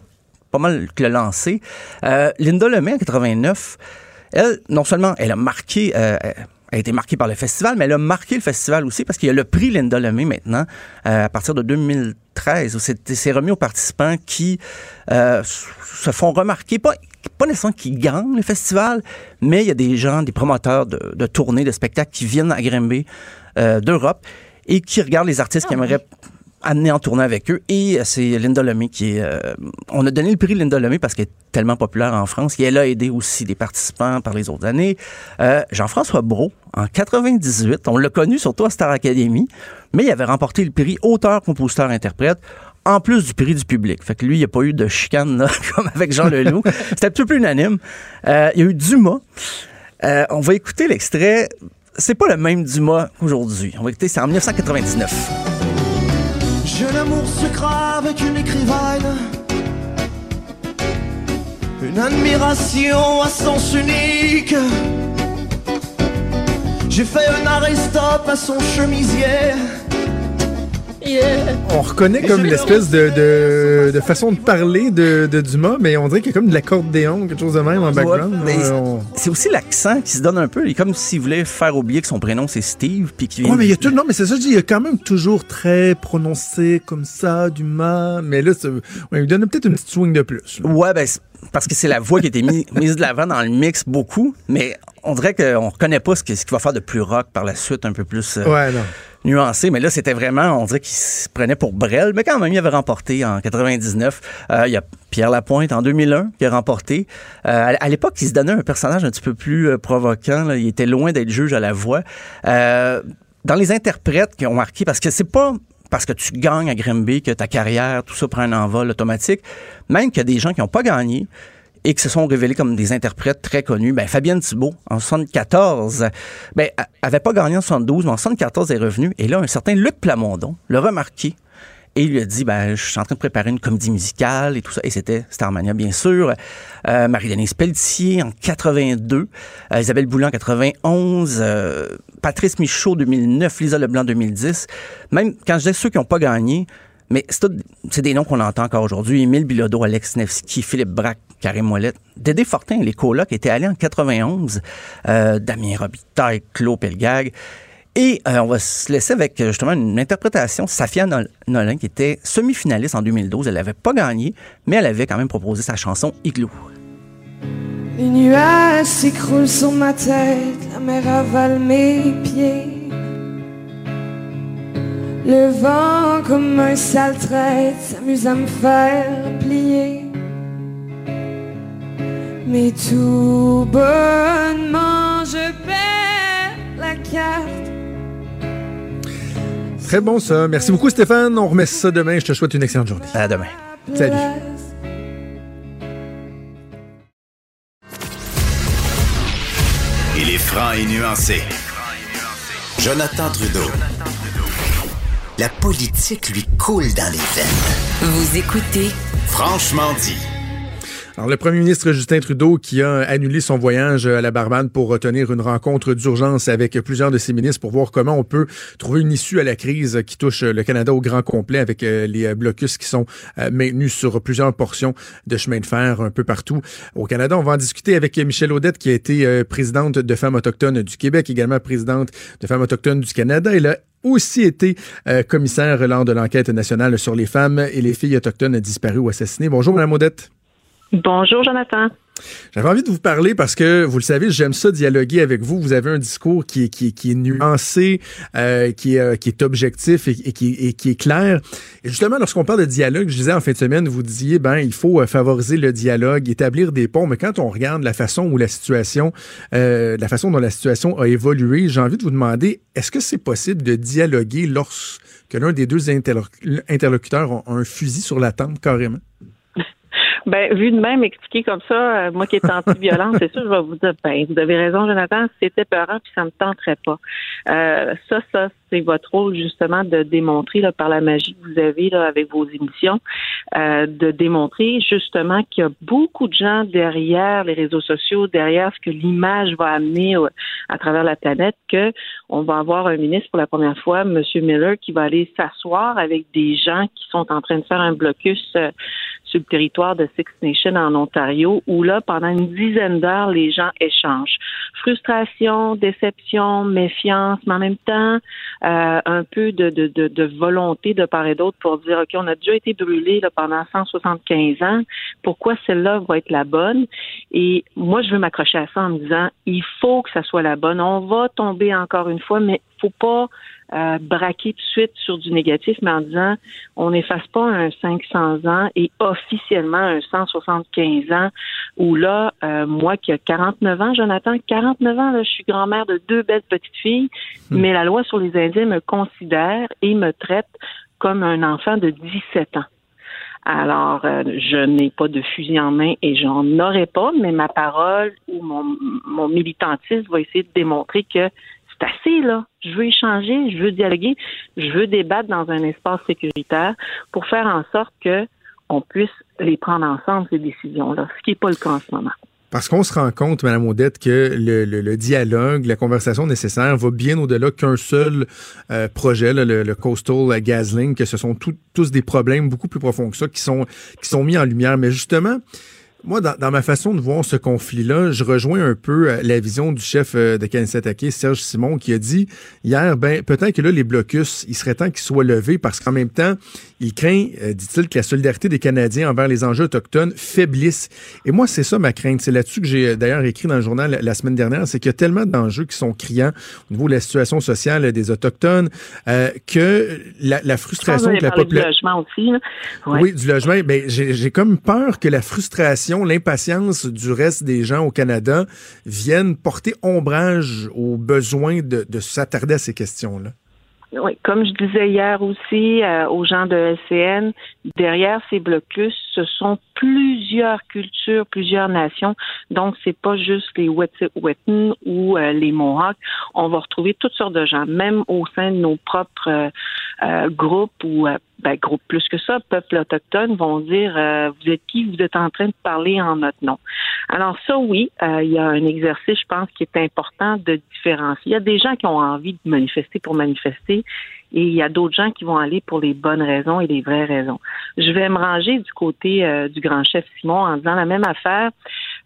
pas mal qui l'a lancé. Euh, Linda Lemay, en 89, elle, non seulement elle a marqué, euh, elle a été marquée par le festival, mais elle a marqué le festival aussi parce qu'il y a le prix Linda Lemay maintenant, euh, à partir de 2013, où c'est c'est remis aux participants qui euh, se font remarquer, pas, pas nécessairement qui gagnent le festival, mais il y a des gens, des promoteurs de, de tournées, de spectacles qui viennent à Grimby euh, d'Europe et qui regardent les artistes qui aimeraient amener en tournée avec eux. Et euh, c'est Linda Lemay qui est... euh, on a donné le prix Linda Lemay parce qu'elle est tellement populaire en France et elle a aidé aussi des participants par les autres années. Euh, Jean-François Brault, en 98, on l'a connu surtout à Star Academy, mais il avait remporté le prix auteur, compositeur, interprète en plus du prix du public. Fait que lui, il n'y a pas eu de chicane là, <laughs> comme avec Jean Leloup. C'était un petit peu unanime. Il y a eu Dumas. On va écouter l'extrait. C'est pas le même Dumas qu'aujourd'hui. On va écouter, c'est en 1999.
Secret avec une écrivaine. Une admiration à sens unique. J'ai fait un arrêt-stop à son chemisier.
On reconnaît comme l'espèce de, de, de façon de parler de, de Dumas, mais on dirait qu'il y a comme de l'accordéon, quelque chose de même en background.
Ouais, mais
on-
C'est aussi l'accent qui se donne un peu. Il est comme s'il voulait faire oublier que son prénom c'est Steve, puis qu'il
Ouais, mais il y a tout, non, mais c'est ça, je dis, il y a quand même toujours très prononcé comme ça, Dumas, mais là, ouais, il lui donne peut-être une petite swing de plus. là.
Ouais, ben, c'est parce que c'est la voix qui a été mis- mise de l'avant dans le mix beaucoup, mais on dirait qu'on reconnaît pas ce qu'il va faire de plus rock par la suite, un peu plus euh,
Ouais,
nuancé. Mais là, c'était vraiment, on dirait qu'il se prenait pour Brel, mais quand même, il avait remporté en 99. Euh, il y a Pierre Lapointe en 2001 qui a remporté. Euh, à, l'époque, il se donnait un personnage un petit peu plus provoquant. là. Il était loin d'être juge à la voix. Dans les interprètes qui ont marqué, parce que c'est pas parce que tu gagnes à Grimby que ta carrière, tout ça prend un envol automatique. Même qu'il y a des gens qui n'ont pas gagné et qui se sont révélés comme des interprètes très connus. Ben, Fabienne Thibault, en 74, ben, avait pas gagné en 72, mais en 74 est revenu. Et là, un certain Luc Plamondon l'a remarqué. Et il lui a dit, ben, je suis en train de préparer une comédie musicale et tout ça. Et c'était Starmania, bien sûr. Euh, Marie-Denise Pelletier en 82. Euh, Isabelle Boulin en 91. euh, Patrice Michaud 2009. Lisa Leblanc 2010. Même quand je dis ceux qui n'ont pas gagné, mais c'est des noms qu'on entend encore aujourd'hui. Émile Bilodeau, Alex Nevsky, Philippe Braque, Karim Ouellet. Dédé Fortin, les colocs étaient allés en 91. Euh, Damien Robitaille, Claude Pelgag. Et euh, on va se laisser avec euh, justement une interprétation. Safia Nol- Nolin, qui était semi-finaliste en 2012. Elle n'avait pas gagné, mais elle avait quand même proposé sa chanson Igloo.
Les nuages s'écroulent sur ma tête, la mer avale mes pieds. Le vent, comme un sale traite, s'amuse à me faire plier. Mais tout bonnement, je perds la carte.
Très bon, ça. Merci beaucoup, Stéphane. On remet ça demain. Je te souhaite une excellente journée.
À demain.
Salut.
Il est franc et nuancé. Jonathan Trudeau. La politique lui coule dans les veines.
Vous écoutez
Franchement dit.
Alors, le premier ministre Justin Trudeau qui a annulé son voyage à la Barbade pour retenir une rencontre d'urgence avec plusieurs de ses ministres pour voir comment on peut trouver une issue à la crise qui touche le Canada au grand complet avec euh, les blocus qui sont euh, maintenus sur plusieurs portions de chemin de fer un peu partout au Canada. On va en discuter avec Michelle Audette qui a été euh, présidente de Femmes autochtones du Québec, également présidente de Femmes autochtones du Canada. Elle a aussi été euh, commissaire lors de l'enquête nationale sur les femmes et les filles autochtones disparues ou assassinées. Bonjour, Mme Audette.
Bonjour, Jonathan.
J'avais envie de vous parler parce que, vous le savez, j'aime ça dialoguer avec vous. Vous avez un discours qui est, qui est, qui est nuancé, euh, qui, est, euh, qui est objectif et, et, qui, et qui est clair. Et justement, lorsqu'on parle de dialogue, je disais en fin de semaine, vous disiez, ben, il faut euh, favoriser le dialogue, établir des ponts. Mais quand on regarde la façon où la situation, euh, la façon dont la situation a évolué, j'ai envie de vous demander, est-ce que c'est possible de dialoguer lorsque l'un des deux interlocuteurs a un fusil sur la tempe carrément? <laughs>
Ben, vu de même expliqué comme ça, euh, moi qui est anti-violence, c'est sûr, je vais vous dire, ben, vous avez raison, Jonathan, c'était peurant, puis ça me tenterait pas. Euh, ça, ça, c'est votre rôle, justement, de démontrer, là, par la magie que vous avez, là, avec vos émissions, euh, de démontrer, justement, qu'il y a beaucoup de gens derrière les réseaux sociaux, derrière ce que l'image va amener à travers la planète, que on va avoir un ministre pour la première fois, M. Miller, qui va aller s'asseoir avec des gens qui sont en train de faire un blocus sur le territoire de Six Nations en Ontario, où là, pendant une dizaine d'heures, les gens échangent. Frustration, déception, méfiance, mais en même temps, euh, un peu de, de, de, de, volonté de part et d'autre pour dire, OK, on a déjà été brûlé pendant 175 ans, pourquoi celle-là va être la bonne? Et moi, je veux m'accrocher à ça en me disant, il faut que ça soit la bonne. On va tomber encore une fois, mais faut pas euh, braquer tout de suite sur du négatif, mais en disant on n'efface pas un 500 ans et officiellement un 175 ans, où là, euh, moi qui ai 49 ans, Jonathan, 49 ans, là, je suis grand-mère de deux belles petites filles, hmm. mais la loi sur les Indiens me considère et me traite comme un enfant de 17 ans. Alors, euh, je n'ai pas de fusil en main et j'en aurai pas, mais ma parole ou mon, mon militantisme va essayer de démontrer que là. Je veux échanger, je veux dialoguer, je veux débattre dans un espace sécuritaire pour faire en sorte que on puisse les prendre ensemble, ces décisions-là, ce qui n'est pas le cas en ce moment.
Parce qu'on se rend compte, Mme Audette, que le, dialogue, la conversation nécessaire va bien au-delà qu'un seul euh, projet, le, Coastal Gaslink, que ce sont tous des problèmes beaucoup plus profonds que ça qui sont, qui sont mis en lumière. Mais justement, moi, dans, ma façon de voir ce conflit-là, je rejoins un peu euh, la vision du chef euh, de Kansas-Attaqué, Serge Simon, qui a dit hier, ben peut-être que là, les blocus, il serait temps qu'ils soient levés parce qu'en même temps, il craint, euh, dit-il, que la solidarité des Canadiens envers les enjeux autochtones faiblisse. Et moi, c'est ça ma crainte. C'est là-dessus que j'ai d'ailleurs écrit dans le journal la, semaine dernière, c'est qu'il y a tellement d'enjeux qui sont criants au niveau de la situation sociale des Autochtones que la, frustration
de
la
population... Du logement aussi.
Oui, du logement. Ben, j'ai comme peur que la frustration l'impatience du reste des gens au Canada viennent porter ombrage aux besoins de, s'attarder à ces questions-là.
Oui, comme je disais hier aussi euh, aux gens de LCN, derrière ces blocus, ce sont plusieurs cultures, plusieurs nations. Donc, c'est pas juste les Wet'suwet'en ou euh, les Mohawks. On va retrouver toutes sortes de gens, même au sein de nos propres euh, groupes ou ben, groupe plus que ça, peuple autochtone vont dire euh, vous êtes qui, vous êtes en train de parler en notre nom. Alors ça, oui, euh, il y a un exercice, je pense, qui est important de différencier. Il y a des gens qui ont envie de manifester pour manifester et il y a d'autres gens qui vont aller pour les bonnes raisons et les vraies raisons. Je vais me ranger du côté euh, du grand chef Simon en disant la même affaire.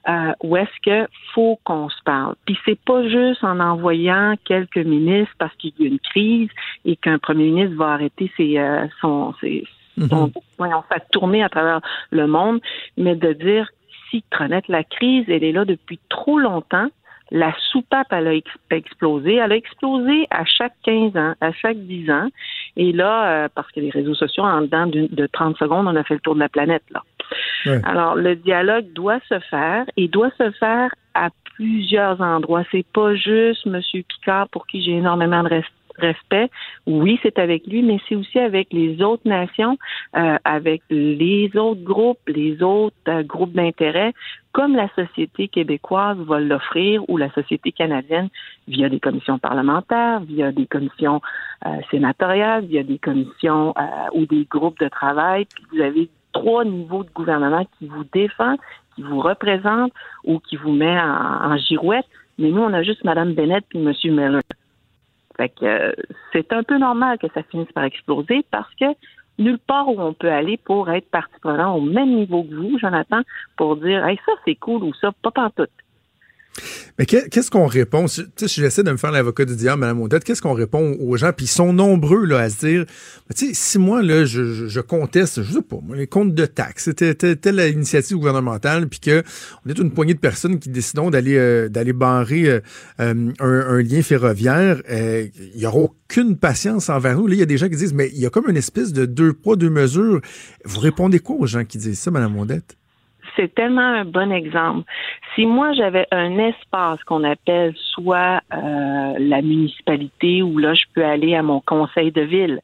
Euh, où est-ce que faut qu'on se parle. Puis c'est pas juste en envoyant quelques ministres parce qu'il y a une crise et qu'un premier ministre va arrêter ses, euh, son, ses, son, mhm. fait tourner à travers le monde, mais de dire si Tronette, la crise, elle est là depuis trop longtemps. La soupape, elle a explosé. Elle a explosé à chaque 15 ans, à chaque 10 ans. Et là, euh, parce que les réseaux sociaux, en dedans de 30 secondes, on a fait le tour de la planète. là. Alors, le dialogue doit se faire et doit se faire à plusieurs endroits. C'est pas juste M. Picard pour qui j'ai énormément de respect. Oui, c'est avec lui, mais c'est aussi avec les autres nations, euh, avec les autres groupes, les autres euh, groupes d'intérêt, comme la société québécoise va l'offrir ou la société canadienne via des commissions parlementaires, via des commissions euh, sénatoriales, via des commissions ou des groupes de travail. Puis vous avez trois niveaux de gouvernement qui vous défend, qui vous représente ou qui vous met en, girouette. Mais nous, on a juste Mme Bennett et M. Miller. Fait que c'est un peu normal que ça finisse par exploser parce que nulle part où on peut aller pour être partie prenante au même niveau que vous, Jonathan, pour dire hey, ça c'est cool ou ça, pas tout.
Mais que- qu'est-ce qu'on répond? Si, si j'essaie de me faire l'avocat du diable, Mme Odette, qu'est-ce qu'on répond aux gens? Puis ils sont nombreux là, à se dire, tu sais, si moi, là, je, je- je conteste, je sais pas, les comptes de taxes, c'était telle, initiative gouvernementale, puis que on est une poignée de personnes qui décidons d'aller euh, d'aller barrer euh, euh, un, un lien ferroviaire, euh, il y aura aucune patience envers nous. Là, il y a des gens qui disent, mais il y a comme une espèce de deux poids, deux mesures. Vous répondez quoi aux gens qui disent ça, Mme Odette?
C'est tellement un bon exemple. Si moi j'avais un espace qu'on appelle soit euh, la municipalité où là je peux aller à mon conseil de ville,